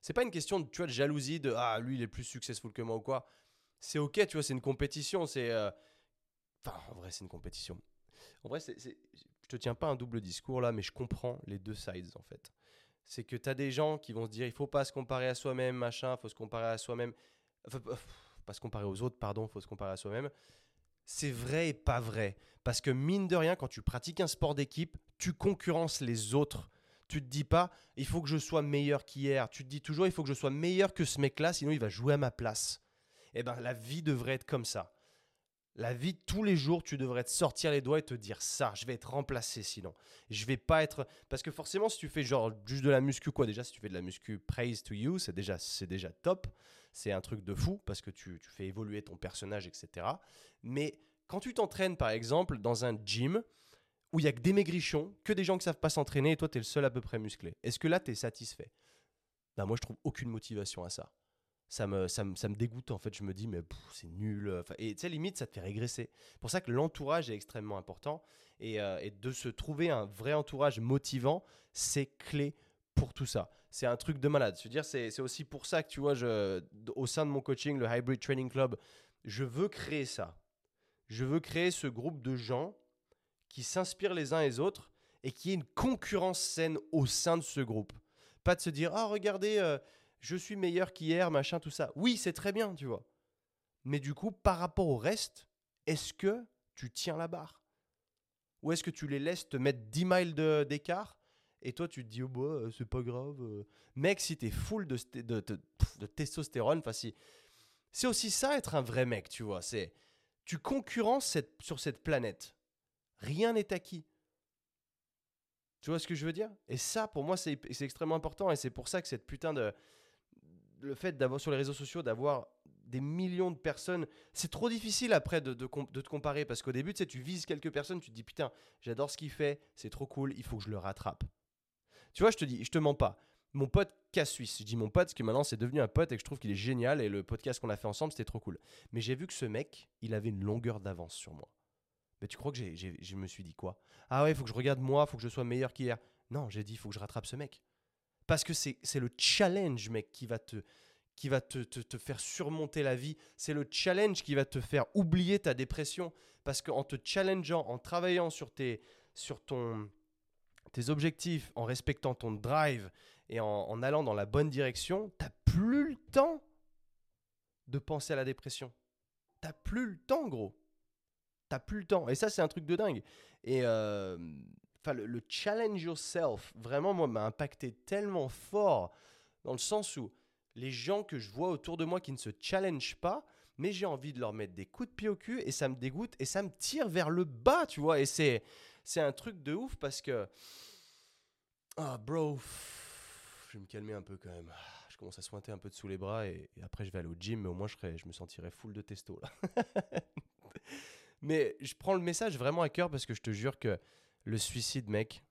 c'est pas une question de, tu vois, de jalousie, de ah, lui, il est plus successful que moi ou quoi. C'est ok, tu vois, c'est une compétition. C'est. Euh, en vrai, c'est une compétition. En vrai, c'est, je te tiens pas un double discours là, mais je comprends les deux sides en fait c'est que tu as des gens qui vont se dire il faut pas se comparer à soi-même, machin, faut se comparer à soi-même. Pas se comparer aux autres, pardon, faut se comparer à soi-même. C'est vrai et pas vrai. Parce que mine de rien, quand tu pratiques un sport d'équipe, tu concurrences les autres. Tu te dis pas, il faut que je sois meilleur qu'hier. Tu te dis toujours, il faut que je sois meilleur que ce mec-là, sinon il va jouer à ma place. Eh ben, la vie devrait être comme ça. La vie, tous les jours, tu devrais te sortir les doigts et te dire ça, je vais être remplacé sinon. Je vais pas être. Parce que forcément, si tu fais genre juste de la muscu, quoi, déjà, si tu fais de la muscu, praise to you, c'est déjà, déjà top. c'est un truc de fou parce que tu, tu fais évoluer ton personnage, etc. Mais quand tu t'entraînes, par exemple, dans un gym où il y a que des maigrichons, que des gens qui savent pas s'entraîner et toi, tu es le seul à peu près musclé, est-ce que là, tu es satisfait? Bah, Moi, je trouve aucune motivation à ça ça me, ça, me, ça me dégoûte en fait. Je me dis, mais c'est nul. Enfin, et tu sais, limite, ça te fait régresser. C'est pour ça que l'entourage est extrêmement important. Et, euh, et, de se trouver un vrai entourage motivant, c'est clé pour tout ça. C'est un truc de malade. Veux dire, c'est aussi pour ça que tu vois, je, au sein de mon coaching, le Hybrid Training Club, je veux créer ça. Je veux créer ce groupe de gens qui s'inspirent les uns les autres et qui ait une concurrence saine au sein de ce groupe. Pas de se dire, ah, regardez. Euh, je suis meilleur qu'hier, machin, tout ça. Oui, c'est très bien, tu vois. Mais du coup, par rapport au reste, est-ce que tu tiens la barre? Ou est-ce que tu les laisses te mettre 10 miles d'écart et toi tu te dis, oh bah, euh, c'est pas grave. Euh. Mec, si t'es full de, de, de, testostérone, si. C'est aussi ça être un vrai mec, tu vois. C'est tu concurrences sur cette planète. Rien n'est acquis. Tu vois ce que je veux dire? Et ça, pour moi, c'est extrêmement important. Et c'est pour ça que cette putain de, le fait d'avoir sur les réseaux sociaux d'avoir des millions de personnes, c'est trop difficile après de, te comparer parce qu'au début, tu tu vises quelques personnes, tu te dis putain, j'adore ce qu'il fait, c'est trop cool, il faut que je le rattrape. Tu vois, je te dis, je te mens pas. Mon pote casse suisse, je dis mon pote, parce que maintenant c'est devenu un pote et que je trouve qu'il est génial et le podcast qu'on a fait ensemble, c'était trop cool. Mais j'ai vu que ce mec, il avait une longueur d'avance sur moi. Mais tu crois que j'ai, je me suis dit quoi? Ah ouais, il faut que je regarde moi, il faut que je sois meilleur qu'hier. Non, j'ai dit, il faut que je rattrape ce mec. Parce que c'est le challenge, mec, qui va te, qui va te, te, faire surmonter la vie. C'est le challenge qui va te faire oublier ta dépression. Parce qu'en te challengeant, en travaillant sur tes, sur ton, tes objectifs, en respectant ton drive et en, allant dans la bonne direction, tu n'as plus le temps de penser à la dépression. Tu n'as plus le temps, gros. Tu n'as plus le temps. Et ça, c'est un truc de dingue. Et euh, le, challenge yourself, vraiment, moi, m'a impacté tellement fort dans le sens où les gens que je vois autour de moi qui ne se challenge pas, mais j'ai envie de leur mettre des coups de pied au cul et ça me dégoûte et ça me tire vers le bas, tu vois. Et c'est, c'est un truc de ouf parce que. Ah, bro, je vais me calmer un peu quand même. Je commence à sointer un peu de sous les bras et, après je vais aller au gym, mais au moins je, serai, je me sentirai full de testo là. *laughs* mais je prends le message vraiment à cœur parce que je te jure que le suicide, mec,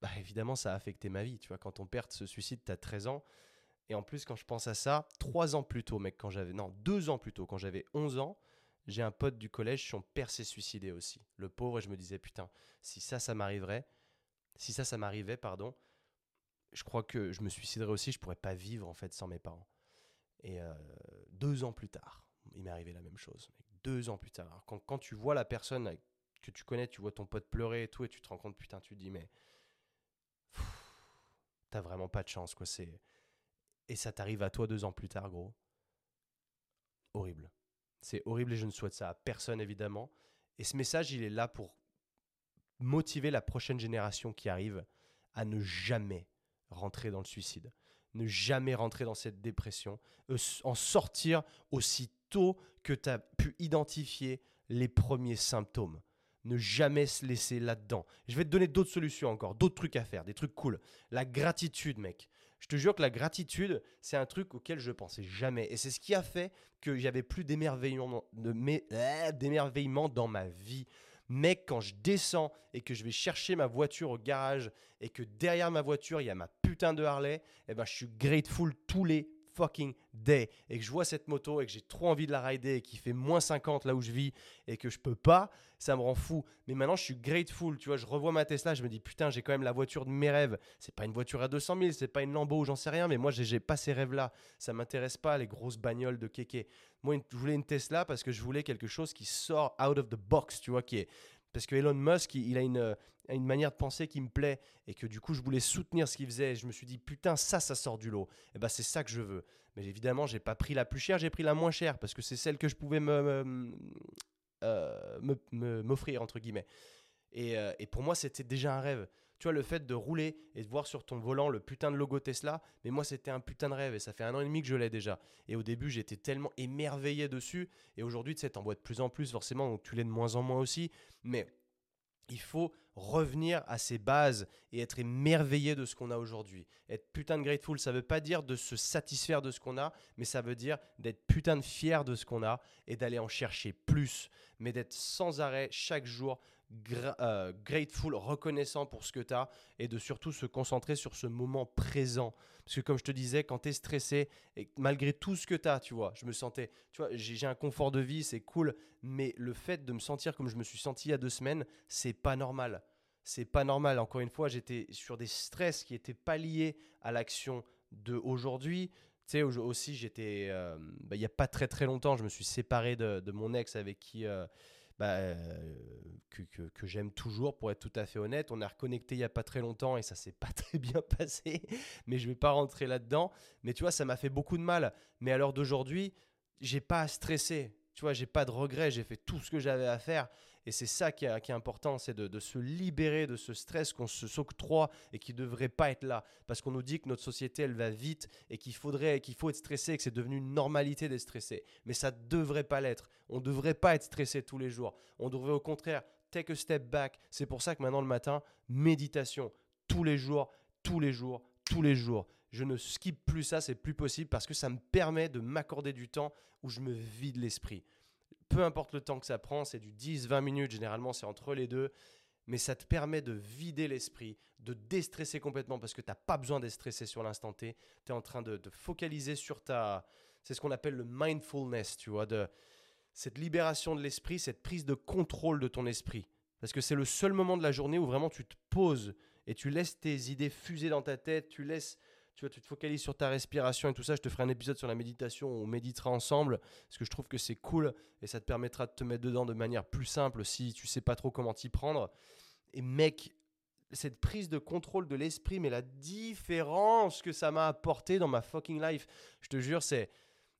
bah, évidemment, ça a affecté ma vie. Tu vois, quand ton père se suicide, tu as 13 ans. Et en plus, quand je pense à ça, trois ans plus tôt, mec, quand j'avais. Non, deux ans plus tôt, quand j'avais 11 ans, j'ai un pote du collège, son père s'est suicidé aussi. Le pauvre, et je me disais, putain, si ça, ça m'arriverait, si ça, ça m'arrivait, pardon, je crois que je me suiciderais aussi, je pourrais pas vivre en fait sans mes parents. Et euh, deux ans plus tard, il m'est arrivé la même chose. Deux ans plus tard. quand, quand, tu vois la personne que tu connais, tu vois ton pote pleurer et tout, et tu te rends compte, putain, tu te dis, mais. T'as vraiment pas de chance, quoi. C'est. Et ça t'arrive à toi deux ans plus tard, gros. Horrible. C'est horrible et je ne souhaite ça à personne, évidemment. Et ce message, il est là pour motiver la prochaine génération qui arrive à ne jamais rentrer dans le suicide, ne jamais rentrer dans cette dépression, euh, en sortir aussitôt que tu as pu identifier les premiers symptômes ne jamais se laisser là-dedans. Je vais te donner d'autres solutions encore, d'autres trucs à faire, des trucs cool. La gratitude, mec. Je te jure que la gratitude, c'est un truc auquel je pensais jamais. Et c'est ce qui a fait que j'avais plus d'émerveillement, euh, dans ma vie. Mec, quand je descends et que je vais chercher ma voiture au garage et que derrière ma voiture, il y a ma putain de Harley, eh ben, je suis grateful tous les fucking day et que je vois cette moto et que j'ai trop envie de la rider et qui fait moins 50 là où je vis et que je peux pas, ça me rend fou. Mais maintenant, je suis grateful, tu vois, je revois ma Tesla, je me dis putain, j'ai quand même la voiture de mes rêves. C'est pas une voiture à 200 000, c'est pas une Lambo, j'en sais rien, mais moi, j'ai pas ces rêves-là. Ça m'intéresse pas, les grosses bagnoles de kéké. Moi, je voulais une Tesla parce que je voulais quelque chose qui sort out of the box, tu vois, qui est parce que Elon Musk, il, a une, une, manière de penser qui me plaît et que du coup, je voulais soutenir ce qu'il faisait. je me suis dit, putain, ça, ça sort du lot. Et ben, c'est ça que je veux. Mais évidemment, j'ai pas pris la plus chère, j'ai pris la moins chère parce que c'est celle que je pouvais me, euh, m'offrir, entre guillemets. Et, euh, et pour moi, c'était déjà un rêve. Tu vois, le fait de rouler et de voir sur ton volant le putain de logo Tesla, mais moi, c'était un putain de rêve et ça fait un an et demi que je l'ai déjà. Et au début, j'étais tellement émerveillé dessus. Et aujourd'hui, tu sais, t'en vois de plus en plus, forcément, donc tu l'es de moins en moins aussi. Mais il faut revenir à ses bases et être émerveillé de ce qu'on a aujourd'hui. Être putain de grateful, ça veut pas dire de se satisfaire de ce qu'on a, mais ça veut dire d'être putain de fier de ce qu'on a et d'aller en chercher plus, mais d'être sans arrêt chaque jour euh, grateful, reconnaissant pour ce que tu as et de surtout se concentrer sur ce moment présent. Parce que comme je te disais, quand tu es stressé, et malgré tout ce que tu as, tu vois, je me sentais, tu vois, j'ai un confort de vie, c'est cool, mais le fait de me sentir comme je me suis senti il y a deux semaines, c'est pas normal. C'est pas normal. Encore une fois, j'étais sur des stress qui n'étaient pas liés à l'action de aujourd'hui. Tu sais, aussi, j'étais, euh, bah, il n'y a pas très très longtemps, je me suis séparé de, mon ex avec qui... Euh, bah, euh, que, que, j'aime toujours, pour être tout à fait honnête. On a reconnecté il n'y a pas très longtemps et ça s'est pas *laughs* très bien passé, mais je vais pas rentrer là-dedans. Mais tu vois, ça m'a fait beaucoup de mal. Mais à l'heure d'aujourd'hui, j'ai pas à stresser. Tu vois, j'ai pas de regrets, j'ai fait tout ce que j'avais à faire. Et c'est ça qui est, important, c'est de, se libérer de ce stress qu'on se s'octroie et qui ne devrait pas être là. Parce qu'on nous dit que notre société, elle va vite et qu'il faudrait, qu'il faut être stressé et que c'est devenu une normalité d'être stressé. Mais ça ne devrait pas l'être. On ne devrait pas être stressé tous les jours. On devrait au contraire take a step back. C'est pour ça que maintenant le matin, méditation. Tous les jours, tous les jours, tous les jours. Je ne skip plus ça, c'est plus possible parce que ça me permet de m'accorder du temps où je me vide l'esprit peu importe le temps que ça prend, c'est du 10-20 minutes, généralement c'est entre les deux, mais ça te permet de vider l'esprit, de déstresser complètement parce que tu n'as pas besoin d'être stressé sur l'instant T, tu es en train de, focaliser sur ta... C'est ce qu'on appelle le mindfulness, tu vois, de cette libération de l'esprit, cette prise de contrôle de ton esprit. Parce que c'est le seul moment de la journée où vraiment tu te poses et tu laisses tes idées fuser dans ta tête, tu laisses tu vois, tu te focalises sur ta respiration et tout ça. Je te ferai un épisode sur la méditation où on méditera ensemble, parce que je trouve que c'est cool et ça te permettra de te mettre dedans de manière plus simple si tu sais pas trop comment t'y prendre. Et mec, cette prise de contrôle de l'esprit, mais la différence que ça m'a apporté dans ma fucking life, je te jure, c'est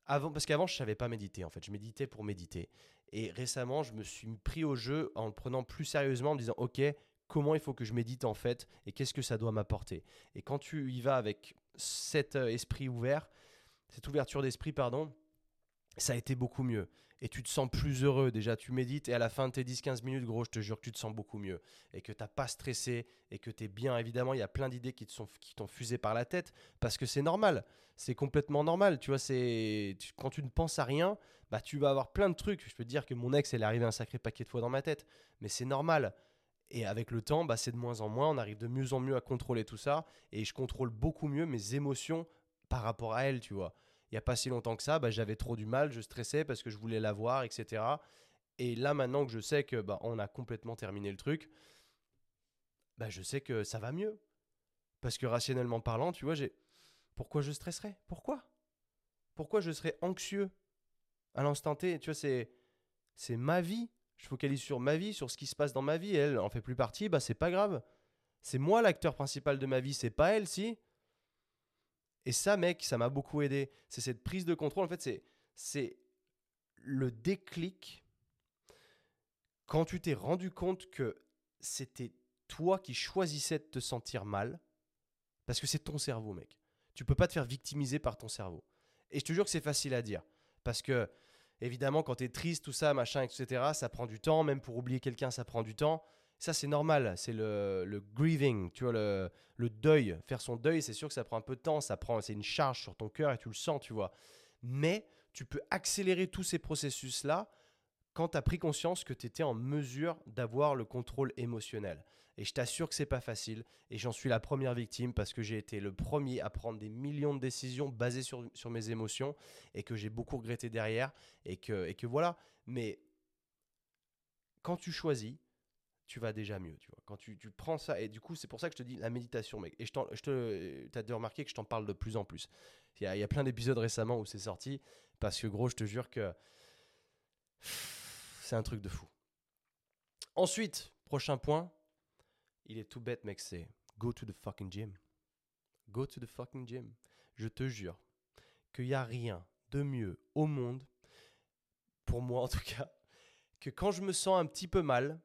avant parce qu'avant je savais pas méditer en fait, je méditais pour méditer. Et récemment, je me suis pris au jeu en le prenant plus sérieusement, en me disant ok, comment il faut que je médite en fait et qu'est-ce que ça doit m'apporter? Et quand tu y vas avec cet euh, esprit ouvert, cette ouverture d'esprit, pardon, ça a été beaucoup mieux. Et tu te sens plus heureux. Déjà, tu médites et à la fin de tes 10-15 minutes, gros, je te jure que tu te sens beaucoup mieux. Et que tu n'as pas stressé et que tu es bien. Évidemment, il y a plein d'idées qui t'ont fusé par la tête parce que c'est normal. C'est complètement normal. Tu vois, c'est quand tu ne penses à rien, bah, tu vas avoir plein de trucs. Je peux te dire que mon ex, elle est arrivée un sacré paquet de fois dans ma tête. Mais c'est normal. Et avec le temps, bah, c'est de moins en moins, on arrive de mieux en mieux à contrôler tout ça. Et je contrôle beaucoup mieux mes émotions par rapport à elle, tu vois. Il n'y a pas si longtemps que ça, bah, j'avais trop du mal, je stressais parce que je voulais la voir, etc. Et là, maintenant que je sais que bah, on a complètement terminé le truc, bah, je sais que ça va mieux. Parce que rationnellement parlant, tu vois, j'ai. Pourquoi je stresserais? Pourquoi? Pourquoi je serais anxieux à l'instant T? Tu vois, c'est. C'est ma vie je focalise sur ma vie, sur ce qui se passe dans ma vie, elle en fait plus partie, bah c'est pas grave. C'est moi l'acteur principal de ma vie, c'est pas elle, si. Et ça, mec, ça m'a beaucoup aidé. C'est cette prise de contrôle. En fait, c'est, c'est le déclic quand tu t'es rendu compte que c'était toi qui choisissais de te sentir mal, parce que c'est ton cerveau, mec. Tu peux pas te faire victimiser par ton cerveau. Et je te jure que c'est facile à dire, parce que Évidemment, quand tu es triste, tout ça, machin, etc., ça prend du temps. Même pour oublier quelqu'un, ça prend du temps. Ça, c'est normal. C'est le, grieving, tu vois, le, deuil. Faire son deuil, c'est sûr que ça prend un peu de temps. Ça prend, c'est une charge sur ton cœur et tu le sens, tu vois. Mais tu peux accélérer tous ces processus-là quand tu as pris conscience que tu étais en mesure d'avoir le contrôle émotionnel. Et je t'assure que c'est pas facile. Et j'en suis la première victime parce que j'ai été le premier à prendre des millions de décisions basées sur, sur mes émotions et que j'ai beaucoup regretté derrière. Et que, et que voilà. Mais quand tu choisis, tu vas déjà mieux. Tu vois. Quand tu, tu prends ça, et du coup, c'est pour ça que je te dis la méditation, mec. Et je, je te, as dû remarquer que je t'en parle de plus en plus. Il y a, il y a plein d'épisodes récemment où c'est sorti parce que, gros, je te jure que c'est un truc de fou. Ensuite, prochain point, il est tout bête, mec, c'est go to the fucking gym. Go to the fucking gym. Je te jure qu'il n'y a rien de mieux au monde, pour moi en tout cas, que quand je me sens un petit peu mal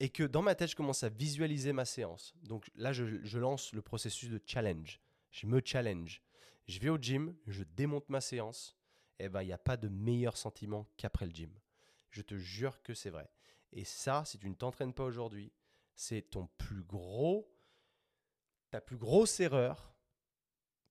et que dans ma tête, je commence à visualiser ma séance. Donc là, je, lance le processus de challenge. Je me challenge. Je vais au gym, je démonte ma séance. Et eh ben, il n'y a pas de meilleur sentiment qu'après le gym. Je te jure que c'est vrai. Et ça, si tu ne t'entraînes pas aujourd'hui, c'est ton plus gros, ta plus grosse erreur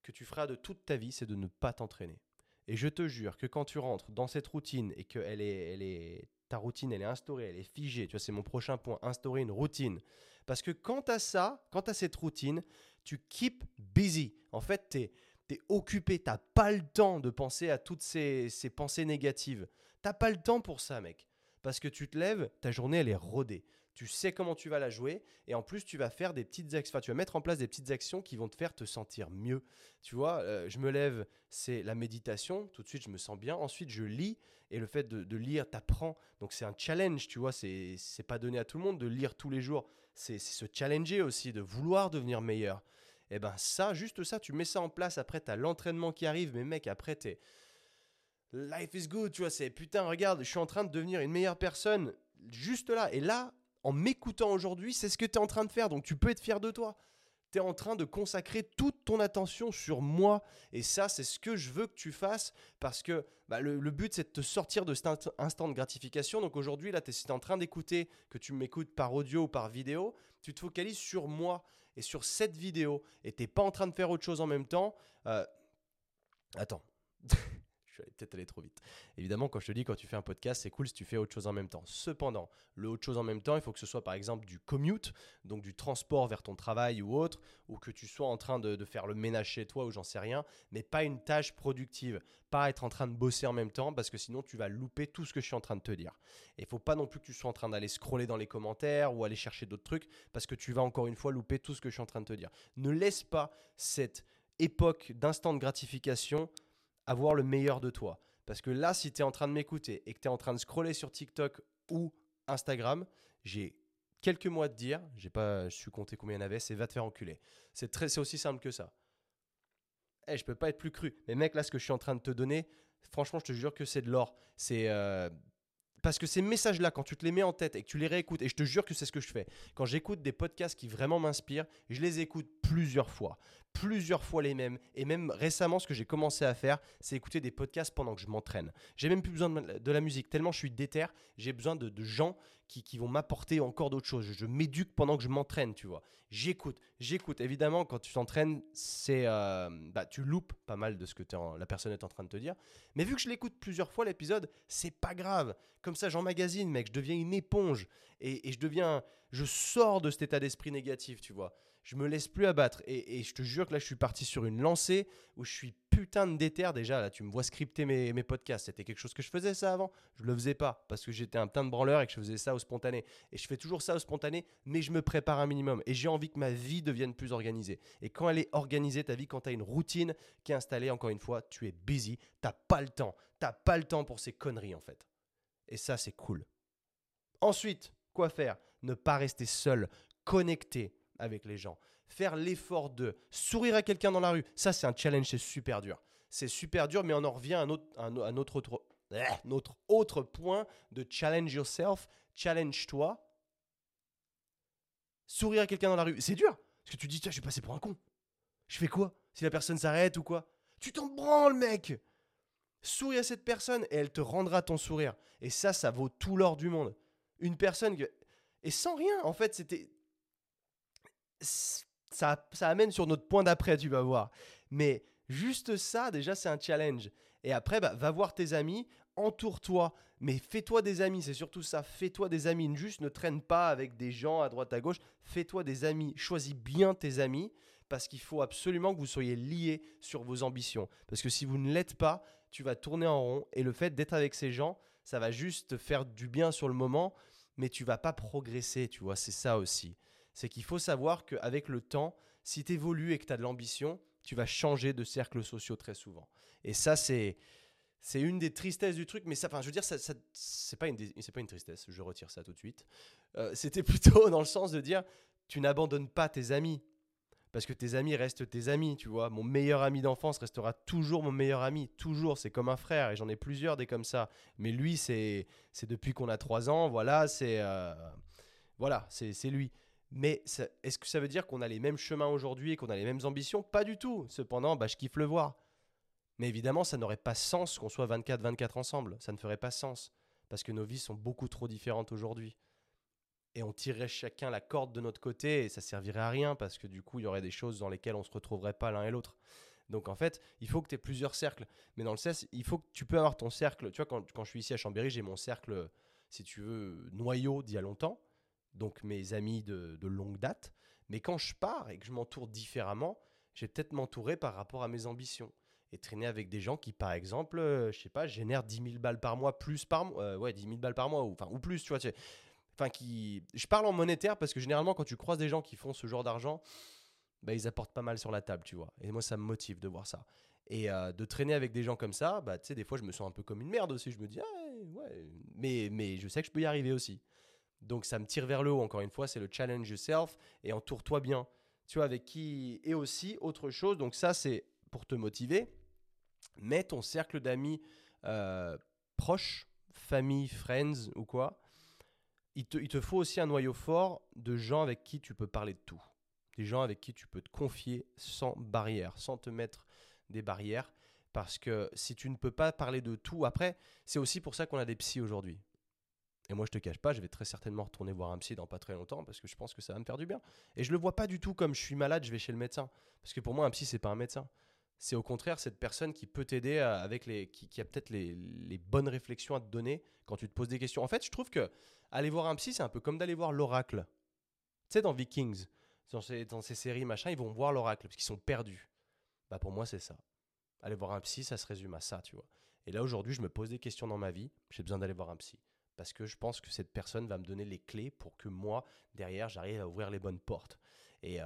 que tu feras de toute ta vie, c'est de ne pas t'entraîner. Et je te jure que quand tu rentres dans cette routine et que elle est, elle est, ta routine, elle est instaurée, elle est figée, tu vois, c'est mon prochain point, instaurer une routine. Parce que quand tu as ça, quand tu as cette routine, tu keep busy. En fait, tu es, es, occupé, tu pas le temps de penser à toutes ces, ces pensées négatives. Tu pas le temps pour ça, mec. Parce que tu te lèves, ta journée, elle est rodée tu sais comment tu vas la jouer et en plus tu vas faire des petites actions, tu vas mettre en place des petites actions qui vont te faire te sentir mieux. Tu vois, euh, je me lève, c'est la méditation, tout de suite je me sens bien. Ensuite je lis et le fait de, lire t'apprends. Donc c'est un challenge, tu vois, c'est pas donné à tout le monde de lire tous les jours. C'est se challenger aussi, de vouloir devenir meilleur. Et eh ben ça, juste ça, tu mets ça en place. Après, tu as l'entraînement qui arrive, mais mec, après, t'es. Life is good, tu vois, c'est putain, regarde, je suis en train de devenir une meilleure personne juste là. Et là, en m'écoutant aujourd'hui, c'est ce que tu es en train de faire. Donc tu peux être fier de toi. Tu es en train de consacrer toute ton attention sur moi. Et ça, c'est ce que je veux que tu fasses parce que bah, le, but, c'est de te sortir de cet instant de gratification. Donc aujourd'hui, là, tu es, en train d'écouter, que tu m'écoutes par audio ou par vidéo, tu te focalises sur moi et sur cette vidéo. Et tu pas en train de faire autre chose en même temps. Euh, attends. *laughs* peut-être aller trop vite. Évidemment, quand je te dis quand tu fais un podcast, c'est cool si tu fais autre chose en même temps. Cependant, le autre chose en même temps, il faut que ce soit par exemple du commute, donc du transport vers ton travail ou autre, ou que tu sois en train de, faire le ménage chez toi ou j'en sais rien, mais pas une tâche productive, pas être en train de bosser en même temps parce que sinon tu vas louper tout ce que je suis en train de te dire. Et il faut pas non plus que tu sois en train d'aller scroller dans les commentaires ou aller chercher d'autres trucs parce que tu vas encore une fois louper tout ce que je suis en train de te dire. Ne laisse pas cette époque d'instant de gratification avoir le meilleur de toi. Parce que là, si tu es en train de m'écouter et que tu es en train de scroller sur TikTok ou Instagram, j'ai quelques mois de dire, j'ai pas su compter combien il y en avait, c'est va te faire enculer. C'est très c'est aussi simple que ça. Eh, je peux pas être plus cru. Mais mec, là, ce que je suis en train de te donner, franchement, je te jure que c'est de l'or. C'est euh, parce que ces messages-là, quand tu te les mets en tête et que tu les réécoutes, et je te jure que c'est ce que je fais, quand j'écoute des podcasts qui vraiment m'inspirent, je les écoute plusieurs fois, plusieurs fois les mêmes. Et même récemment, ce que j'ai commencé à faire, c'est écouter des podcasts pendant que je m'entraîne. J'ai même plus besoin de, la musique, tellement je suis déter, j'ai besoin de, gens qui, vont m'apporter encore d'autres choses. Je, m'éduque pendant que je m'entraîne, tu vois. J'écoute, j'écoute. Évidemment, quand tu t'entraînes, c'est, euh, bah, tu loupes pas mal de ce que la personne est en train de te dire. Mais vu que je l'écoute plusieurs fois l'épisode, c'est pas grave. Comme ça, j'emmagasine, mec. Je deviens une éponge et, et je deviens, je sors de cet état d'esprit négatif, tu vois je me laisse plus abattre. Et, je te jure que là, je suis parti sur une lancée où je suis putain de déter. Déjà, là, tu me vois scripter mes, podcasts. C'était quelque chose que je faisais ça avant. Je le faisais pas parce que j'étais un putain de branleur et que je faisais ça au spontané. Et je fais toujours ça au spontané, mais je me prépare un minimum. Et j'ai envie que ma vie devienne plus organisée. Et quand elle est organisée, ta vie, quand tu as une routine qui est installée, encore une fois, tu es busy. T'as pas le temps. T'as pas le temps pour ces conneries, en fait. Et ça, c'est cool. Ensuite, quoi faire? Ne pas rester seul, connecté avec les gens. Faire l'effort de sourire à quelqu'un dans la rue, ça c'est un challenge, c'est super dur. C'est super dur, mais on en revient à autre, notre autre point de challenge yourself, challenge-toi. Sourire à quelqu'un dans la rue, c'est dur. Parce que tu dis, tiens, je suis passé pour un con. Je fais quoi? Si la personne s'arrête ou quoi? Tu t'en branles, mec Souris à cette personne et elle te rendra ton sourire. Et ça, ça vaut tout l'or du monde. Une personne Et sans rien, en fait, c'était ça, ça amène sur notre point d'après, tu vas voir. Mais juste ça, déjà, c'est un challenge. Et après, bah, va voir tes amis, entoure-toi, mais fais-toi des amis, c'est surtout ça, fais-toi des amis, juste ne traîne pas avec des gens à droite à gauche, fais-toi des amis, choisis bien tes amis, parce qu'il faut absolument que vous soyez liés sur vos ambitions. Parce que si vous ne l'êtes pas, tu vas tourner en rond, et le fait d'être avec ces gens, ça va juste te faire du bien sur le moment, mais tu vas pas progresser, tu vois, c'est ça aussi c'est qu'il faut savoir qu'avec le temps, si tu évolues et que tu as de l'ambition, tu vas changer de cercles sociaux très souvent. Et ça, c'est c'est une des tristesses du truc, mais ça, enfin, je veux dire, ça, ça c'est pas une, pas une tristesse. Je retire ça tout de suite. Euh, c'était *laughs* plutôt dans le sens de dire, tu n'abandonnes pas tes amis, parce que tes amis restent tes amis, tu vois. Mon meilleur ami d'enfance restera toujours mon meilleur ami, toujours. C'est comme un frère, et j'en ai plusieurs des comme ça. Mais lui, c'est, depuis qu'on a trois ans, voilà, c'est, euh, voilà, c'est lui. Mais est-ce que ça veut dire qu'on a les mêmes chemins aujourd'hui et qu'on a les mêmes ambitions? Pas du tout. Cependant, bah, je kiffe le voir. Mais évidemment, ça n'aurait pas sens qu'on soit 24-24 ensemble. Ça ne ferait pas sens. Parce que nos vies sont beaucoup trop différentes aujourd'hui. et on tirerait chacun la corde de notre côté et ça servirait à rien parce que du coup, il y aurait des choses dans lesquelles on se retrouverait pas l'un et l'autre. Donc en fait, il faut que tu aies plusieurs cercles. Mais dans le CES, il faut que tu peux avoir ton cercle. Tu vois, quand, quand je suis ici à Chambéry, j'ai mon cercle, si tu veux, noyau d'il y a longtemps. Donc mes amis de, de longue date. Mais quand je pars et que je m'entoure différemment, je vais peut-être m'entourer par rapport à mes ambitions. Et traîner avec des gens qui, par exemple, euh, je sais pas, génèrent 10 000 balles par mois, plus par mois. euh, ouais, 10 000 balles par mois, ou, ou plus, tu vois. Enfin, qui. Je parle en monétaire parce que généralement, quand tu croises des gens qui font ce genre d'argent, bah, ils apportent pas mal sur la table, tu vois. Et moi, ça me motive de voir ça. Et euh, de traîner avec des gens comme ça, bah, tu sais, des fois, je me sens un peu comme une merde aussi. Je me dis, ah, ouais, mais, mais je sais que je peux y arriver aussi. Donc, ça me tire vers le haut, encore une fois, c'est le challenge yourself et entoure-toi bien. Tu vois, avec qui. Et aussi, autre chose, donc ça, c'est pour te motiver. Mets ton cercle d'amis euh, proches, famille, friends ou quoi. Il te, il te faut aussi un noyau fort de gens avec qui tu peux parler de tout. Des gens avec qui tu peux te confier sans barrière, sans te mettre des barrières. Parce que si tu ne peux pas parler de tout, après, c'est aussi pour ça qu'on a des psys aujourd'hui. Et moi, je te cache pas, je vais très certainement retourner voir un psy dans pas très longtemps parce que je pense que ça va me faire du bien. Et je le vois pas du tout comme je suis malade, je vais chez le médecin. Parce que pour moi, un psy, c'est pas un médecin. C'est au contraire cette personne qui peut t'aider avec les, qui, a peut-être les, les bonnes réflexions à te donner quand tu te poses des questions. En fait, je trouve que aller voir un psy, c'est un peu comme d'aller voir l'oracle. Tu sais, dans Vikings, dans ces, dans ces séries, machin, ils vont voir l'oracle parce qu'ils sont perdus. Bah, pour moi, c'est ça. Aller voir un psy, ça se résume à ça, tu vois. Et là, aujourd'hui, je me pose des questions dans ma vie. J'ai besoin d'aller voir un psy. Parce que je pense que cette personne va me donner les clés pour que moi, derrière, j'arrive à ouvrir les bonnes portes. Et, euh,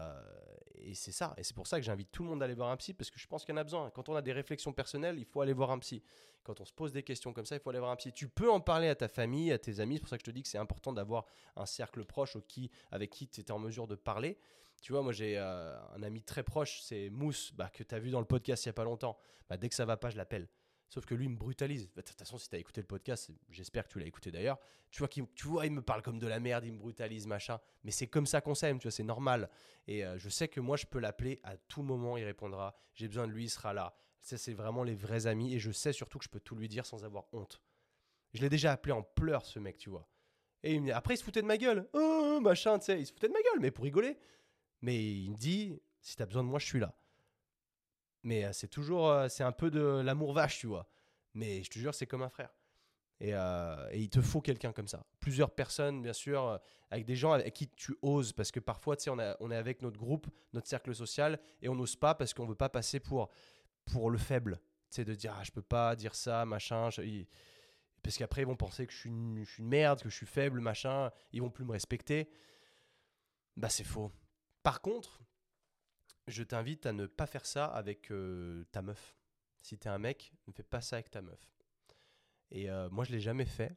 et c'est ça. Et c'est pour ça que j'invite tout le monde à aller voir un psy, parce que je pense qu'il y en a besoin. Quand on a des réflexions personnelles, il faut aller voir un psy. Quand on se pose des questions comme ça, il faut aller voir un psy. Tu peux en parler à ta famille, à tes amis. C'est pour ça que je te dis que c'est important d'avoir un cercle proche au qui, avec qui tu étais en mesure de parler. Tu vois, moi j'ai euh, un ami très proche, c'est Mousse, bah, que tu as vu dans le podcast il n'y a pas longtemps. Bah, dès que ça va pas, je l'appelle. Sauf que lui, il me brutalise. De toute façon, si tu as écouté le podcast, j'espère que tu l'as écouté d'ailleurs, tu vois, tu vois, il me parle comme de la merde, il me brutalise, machin. Mais c'est comme ça qu'on s'aime, tu vois, c'est normal. Et euh, je sais que moi, je peux l'appeler à tout moment, il répondra. J'ai besoin de lui, il sera là. Ça, c'est vraiment les vrais amis. Et je sais surtout que je peux tout lui dire sans avoir honte. Je l'ai déjà appelé en pleurs, ce mec, tu vois. Et il me dit- après, il se foutait de ma gueule. Oh, machin, tu sais, il se foutait de ma gueule, mais pour rigoler. Mais il me dit, si t'as besoin de moi, je suis là. Mais euh, c'est toujours, euh, c'est un peu de l'amour vache, tu vois. Mais je te jure, c'est comme un frère. Et, euh, et il te faut quelqu'un comme ça. Plusieurs personnes, bien sûr, avec des gens avec qui tu oses. Parce que parfois, tu sais, on, on est avec notre groupe, notre cercle social, et on n'ose pas parce qu'on veut pas passer pour, pour le faible. Tu sais, de dire, ah, je peux pas dire ça, machin. Parce qu'après, ils vont penser que je suis, une, je suis une merde, que je suis faible, machin. Ils vont plus me respecter. Bah, c'est faux. Par contre, je t'invite à ne pas faire ça avec euh, ta meuf. Si t'es un mec, ne fais pas ça avec ta meuf. Et euh, moi, je l'ai jamais fait.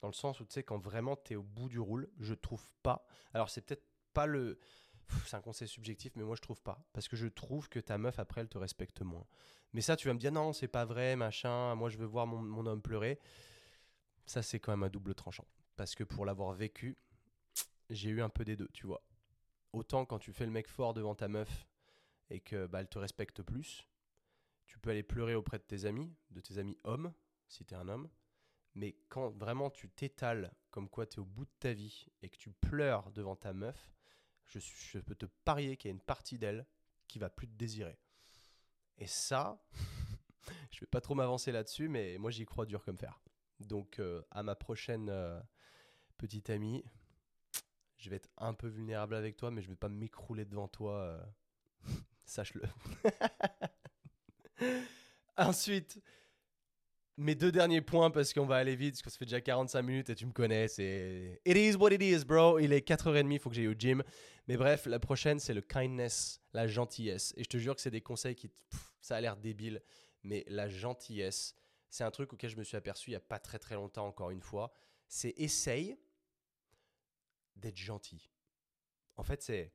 Dans le sens où, tu sais, quand vraiment t'es au bout du roule, je trouve pas. Alors, c'est peut-être pas le. C'est un conseil subjectif, mais moi, je trouve pas. Parce que je trouve que ta meuf, après, elle te respecte moins. Mais ça, tu vas me dire, non, c'est pas vrai, machin. Moi, je veux voir mon, mon homme pleurer. Ça, c'est quand même un double tranchant. Parce que pour l'avoir vécu, j'ai eu un peu des deux, tu vois. Autant quand tu fais le mec fort devant ta meuf et que bah, te respecte plus, tu peux aller pleurer auprès de tes amis, de tes amis hommes, si t'es un homme. Mais quand vraiment tu t'étales comme quoi t'es au bout de ta vie et que tu pleures devant ta meuf, je, peux te parier qu'il y a une partie d'elle qui va plus te désirer. Et ça, *laughs* je vais pas trop m'avancer là-dessus, mais moi j'y crois dur comme fer. Donc euh, à ma prochaine euh, petite amie, je vais être un peu vulnérable avec toi, mais je vais pas m'écrouler devant toi. euh, *laughs* Sache-le. *laughs* Ensuite, mes deux derniers points, parce qu'on va aller vite, parce que ça fait déjà 45 minutes et tu me connais, c'est... It is what it is, bro. Il est 4h30, il faut que j'aille au gym. Mais bref, la prochaine, c'est le kindness, la gentillesse. Et je te jure que c'est des conseils qui... ça a l'air débile, mais la gentillesse, c'est un truc auquel je me suis aperçu il n'y a pas très très longtemps, encore une fois. C'est essaye d'être gentil. En fait, c'est...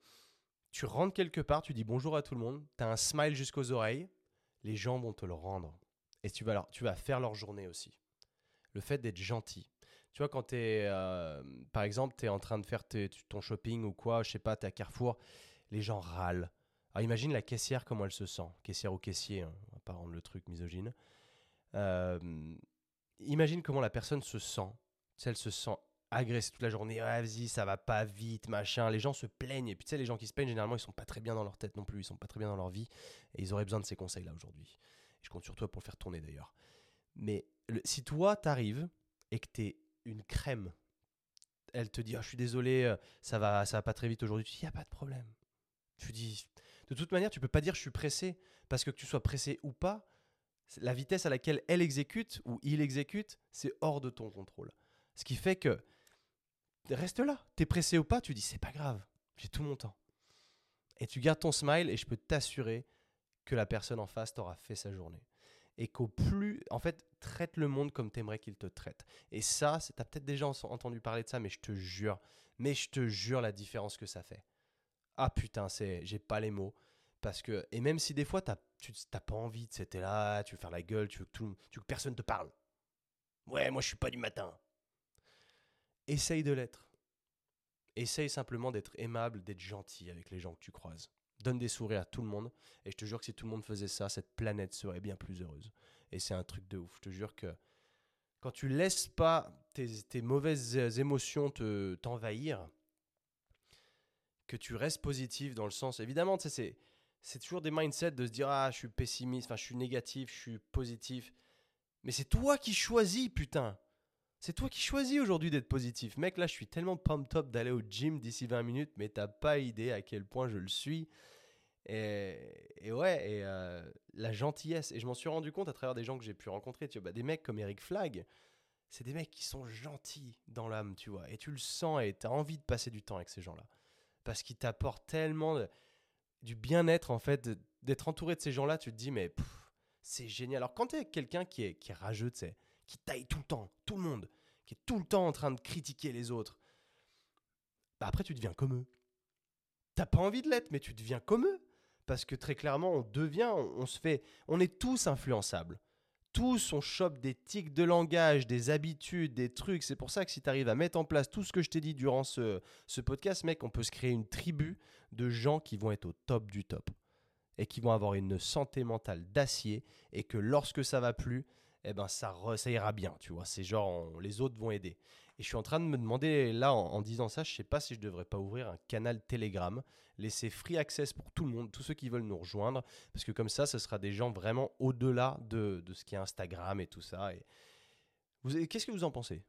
Tu rentres quelque part, tu dis bonjour à tout le monde, tu as un smile jusqu'aux oreilles, les gens vont te le rendre. Et tu vas, tu vas faire leur journée aussi. Le fait d'être gentil. Tu vois, quand tu es, par exemple, tu es en train de faire tes- ton shopping ou quoi, je sais pas, tu à Carrefour, les gens râlent. Alors imagine la caissière, comment elle se sent. Caissière ou caissier, hein, on va pas rendre le truc misogyne. Euh, imagine comment la personne se sent. Tu sais, elle se sent agressé toute la journée. Ah, vas-y, ça va pas vite, machin. Les gens se plaignent. Et puis, tu sais, les gens qui se plaignent, généralement, ils sont pas très bien dans leur tête non plus. Ils sont pas très bien dans leur vie. Et ils auraient besoin de ces conseils-là aujourd'hui. Je compte sur toi pour le faire tourner d'ailleurs. Mais si toi, t'arrives et que t'es une crème, elle te dit, oh, je suis désolé, euh, ça va, ça va pas très vite aujourd'hui. Tu dis, il a pas de problème. Tu dis, de toute manière, tu peux pas dire, je suis pressé. Parce que que tu sois pressé ou pas, la vitesse à laquelle elle exécute ou il exécute, c'est hors de ton contrôle. Ce qui fait que reste là. T'es pressé ou pas, tu dis c'est pas grave, j'ai tout mon temps. Et tu gardes ton smile et je peux t'assurer que la personne en face t'aura fait sa journée. Et qu'au plus, en fait, traite le monde comme t'aimerais qu'il te traite. Et ça, t'as peut-être déjà entendu parler de ça, mais je te jure, mais je te jure la différence que ça fait. Ah putain, c'est, j'ai pas les mots. Parce que, et même si des fois t'as, tu t'as pas envie, de c'était là, tu veux faire la gueule, tu veux que, tout, tu veux que personne te parle. Ouais, moi je suis pas du matin. Essaye de l'être. Essaye simplement d'être aimable, d'être gentil avec les gens que tu croises. Donne des sourires à tout le monde. Et je te jure que si tout le monde faisait ça, cette planète serait bien plus heureuse. Et c'est un truc de ouf. Je te jure que quand tu laisses pas tes, mauvaises émotions te, t'envahir, que tu restes positif dans le sens. Évidemment, c'est, c'est toujours des mindsets de se dire Ah, je suis pessimiste, enfin, je suis négatif, je suis positif. Mais c'est toi qui choisis, putain. C'est toi qui choisis aujourd'hui d'être positif. Mec, là, je suis tellement pumped top d'aller au gym d'ici 20 minutes, mais t'as pas idée à quel point je le suis. Et, ouais, et euh, la gentillesse. Et je m'en suis rendu compte à travers des gens que j'ai pu rencontrer. Tu vois, bah, des mecs comme Eric Flag, c'est des mecs qui sont gentils dans l'âme, tu vois. Et tu le sens et tu as envie de passer du temps avec ces gens-là. Parce qu'ils t'apportent tellement du bien-être, en fait, d'être entouré de ces gens-là. Tu te dis, mais c'est génial. Alors, quand tu es quelqu'un qui est, qui est rageux, tu sais, qui taille tout le temps, tout le monde, qui est tout le temps en train de critiquer les autres, bah après tu deviens comme eux. T'as pas envie de l'être, mais tu deviens comme eux. Parce que très clairement, on devient, on, se fait, on est tous influençables. Tous, on chope des tics de langage, des habitudes, des trucs. C'est pour ça que si tu arrives à mettre en place tout ce que je t'ai dit durant ce, podcast, mec, on peut se créer une tribu de gens qui vont être au top du top et qui vont avoir une santé mentale d'acier et que lorsque ça va plus, eh ben ça, ça ira bien, tu vois. C'est genre, les autres vont aider. Et je suis en train de me demander, là, en, disant ça, je sais pas si je devrais pas ouvrir un canal Telegram, laisser free access pour tout le monde, tous ceux qui veulent nous rejoindre, parce que comme ça, ce sera des gens vraiment au-delà de, de, ce qui est Instagram et tout ça. Et qu'est-ce que vous en pensez?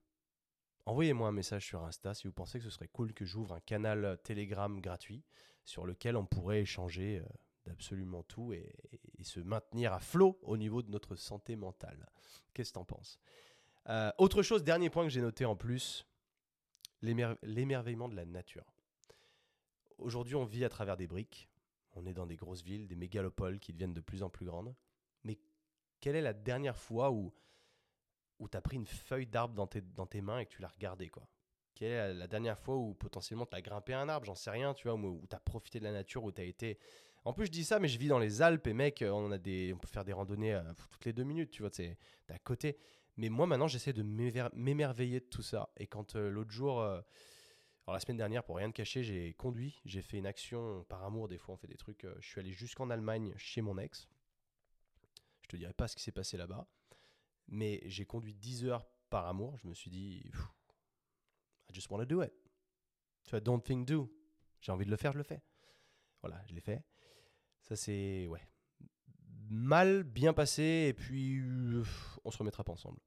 Envoyez-moi un message sur Insta si vous pensez que ce serait cool que j'ouvre un canal Telegram gratuit sur lequel on pourrait échanger. Euh, d'absolument tout et, se maintenir à flot au niveau de notre santé mentale. Qu'est-ce que tu en penses? Euh, Autre chose, dernier point que j'ai noté en plus, l'émerveillement de la nature. Aujourd'hui, on vit à travers des briques. On est dans des grosses villes, des mégalopoles qui deviennent de plus en plus grandes. Mais quelle est la dernière fois où, où tu as pris une feuille d'arbre dans tes, dans tes mains et que tu l'as regardée quoi? Quelle est la dernière fois où potentiellement tu as grimpé un arbre, j'en sais rien, tu vois, où, où tu as profité de la nature, où tu as été en plus, je dis ça, mais je vis dans les Alpes et mec, on, a des, on peut faire des randonnées euh, toutes les deux minutes, tu vois, c'est à côté. Mais moi, maintenant, j'essaie de m'émerveiller de tout ça. Et quand euh, l'autre jour, euh, alors la semaine dernière, pour rien te cacher, j'ai conduit, j'ai fait une action par amour. Des fois, on fait des trucs. je suis allé jusqu'en Allemagne chez mon ex. Je te dirai pas ce qui s'est passé là-bas. Mais j'ai conduit 10 heures par amour. Je me suis dit, I just want to do it. Tu vois, don't think do. J'ai envie de le faire, je le fais. Voilà, je l'ai fait. Ça, c'est. Mal, bien passé, et puis on se remettra pas ensemble.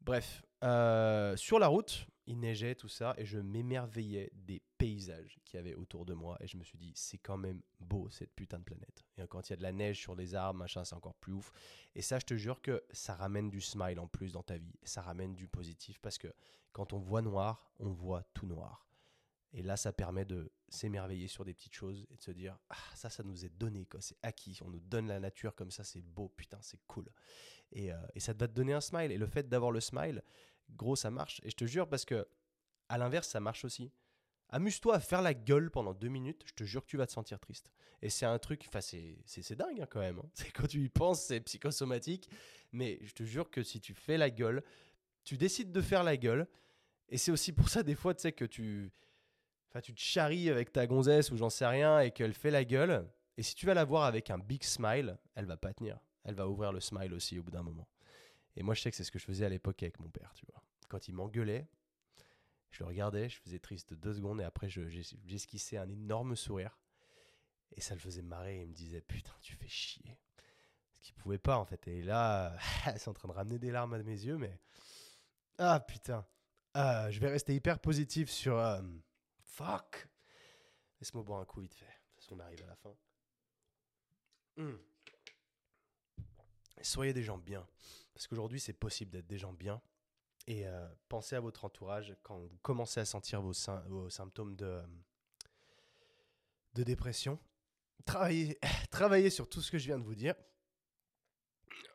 Bref, euh, sur la route, il neigeait, tout ça, et je m'émerveillais des paysages qu'il y avait autour de moi, et je me suis dit, c'est quand même beau cette putain de planète. Et quand il y a de la neige sur les arbres, machin, c'est encore plus ouf. Et ça, je te jure que ça ramène du smile en plus dans ta vie, ça ramène du positif, parce que quand on voit noir, on voit tout noir. Et là, ça permet de s'émerveiller sur des petites choses et de se dire ah ça ça nous est donné quoi. C'est acquis. On nous donne la nature comme ça. C'est beau. Putain c'est cool et, euh, et, ça va te donner un smile. Et le fait d'avoir le smile gros ça marche. Et je te jure parce que à l'inverse ça marche aussi. Amuse-toi à faire la gueule pendant deux minutes. Je te jure que tu vas te sentir triste. Et c'est un truc enfin c'est dingue hein, quand même hein. *laughs* c'est quand tu y penses c'est psychosomatique. Mais je te jure que si tu fais la gueule tu décides de faire la gueule. Et c'est aussi pour ça des fois tu sais que tu Enfin, tu te charries avec ta gonzesse ou j'en sais rien et qu'elle fait la gueule. Et si tu vas la voir avec un big smile, elle va pas tenir. Elle va ouvrir le smile aussi au bout d'un moment. Et moi, je sais que c'est ce que je faisais à l'époque avec mon père, tu vois. Quand il m'engueulait, Je le regardais, je faisais triste deux secondes et après j'esquissais un énorme sourire. Et ça le faisait marrer. Il me disait Putain, tu fais chier. Ce qu'il pouvait pas en fait. Et là, *laughs* c'est en train de ramener des larmes à mes yeux, mais. Ah putain. Ah, je vais rester hyper positif sur. Euh, fuck. Laisse-moi boire un coup vite fait. De toute façon, on arrive à la fin. Hmm. Soyez des gens bien. Parce qu'aujourd'hui, c'est possible d'être des gens bien. Et euh, pensez à votre entourage quand vous commencez à sentir vos, symptômes de, de dépression. Travaillez, *laughs* travaillez sur tout ce que je viens de vous dire.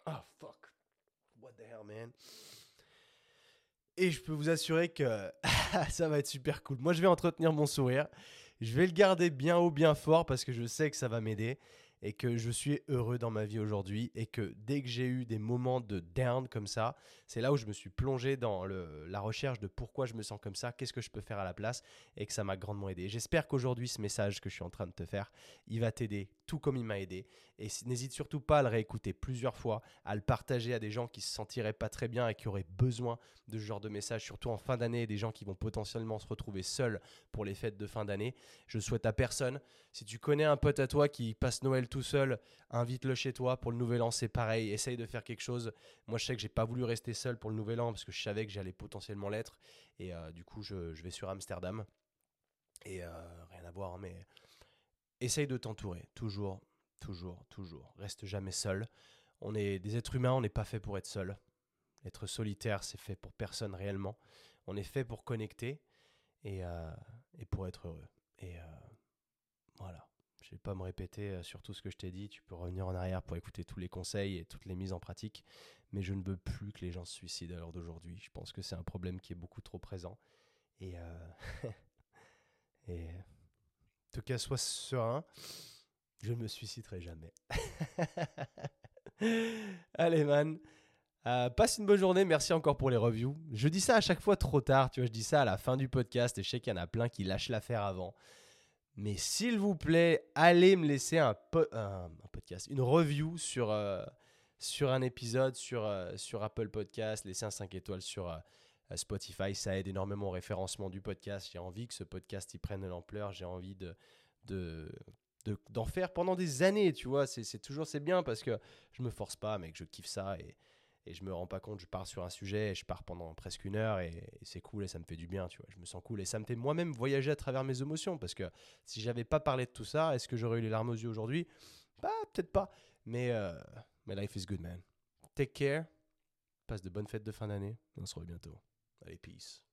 Oh fuck. What the hell, man? Et je peux vous assurer que *laughs* ça va être super cool. Moi, je vais entretenir mon sourire. Je vais le garder bien haut, bien fort parce que je sais que ça va m'aider et que je suis heureux dans ma vie aujourd'hui et que dès que j'ai eu des moments de down comme ça, c'est là où je me suis plongé dans la recherche de pourquoi je me sens comme ça, qu'est-ce que je peux faire à la place et que ça m'a grandement aidé. J'espère qu'aujourd'hui ce message que je suis en train de te faire, il va t'aider tout comme il m'a aidé et n'hésite surtout pas à le réécouter plusieurs fois, à le partager à des gens qui se sentiraient pas très bien et qui auraient besoin de ce genre de message, surtout en fin d'année, des gens qui vont potentiellement se retrouver seuls pour les fêtes de fin d'année. Je souhaite à personne, si tu connais un pote à toi qui passe Noël tout seul, invite-le chez toi pour le nouvel an, c'est pareil, essaye de faire quelque chose. Moi je sais que j'ai pas voulu rester seul pour le nouvel an parce que je savais que j'allais potentiellement l'être et euh, du coup je, vais sur Amsterdam et euh, rien à voir, hein, mais essaye de t'entourer, toujours, toujours, toujours. Reste jamais seul. On est des êtres humains, on n'est pas fait pour être seul. Être solitaire, c'est fait pour personne réellement. On est fait pour connecter et, euh, pour être heureux. Et voilà. Je vais pas me répéter euh, sur tout ce que je t'ai dit. Tu peux revenir en arrière pour écouter tous les conseils et toutes les mises en pratique. Mais je ne veux plus que les gens se suicident à l'heure d'aujourd'hui. Je pense que c'est un problème qui est beaucoup trop présent. Et, euh... *laughs* tout cas, serein. Je ne me suiciderai jamais. *laughs* Allez, man. Euh, passe une bonne journée. Merci encore pour les reviews. Je dis ça à chaque fois trop tard. Tu vois, je dis ça à la fin du podcast et je sais qu'il y en a plein qui lâchent l'affaire avant. Mais s'il vous plaît, allez me laisser un, podcast, une review sur, euh, sur un épisode sur, euh, sur Apple Podcast. Laissez un 5 étoiles sur Spotify. Ça aide énormément au référencement du podcast. J'ai envie que ce podcast y prenne de l'ampleur. J'ai envie de, de, d'en faire pendant des années, tu vois. C'est, toujours c'est bien parce que je me force pas, mec. Je kiffe ça et et je me rends pas compte, je pars sur un sujet et je pars pendant presque une heure et, c'est cool et ça me fait du bien, tu vois. Je me sens cool et ça me fait moi-même voyager à travers mes émotions parce que si j'avais pas parlé de tout ça, est-ce que j'aurais eu les larmes aux yeux aujourd'hui? Bah, peut-être pas. Mais, euh, mais life is good, man. Take care. Passe de bonnes fêtes de fin d'année. On se revoit bientôt. Allez, peace.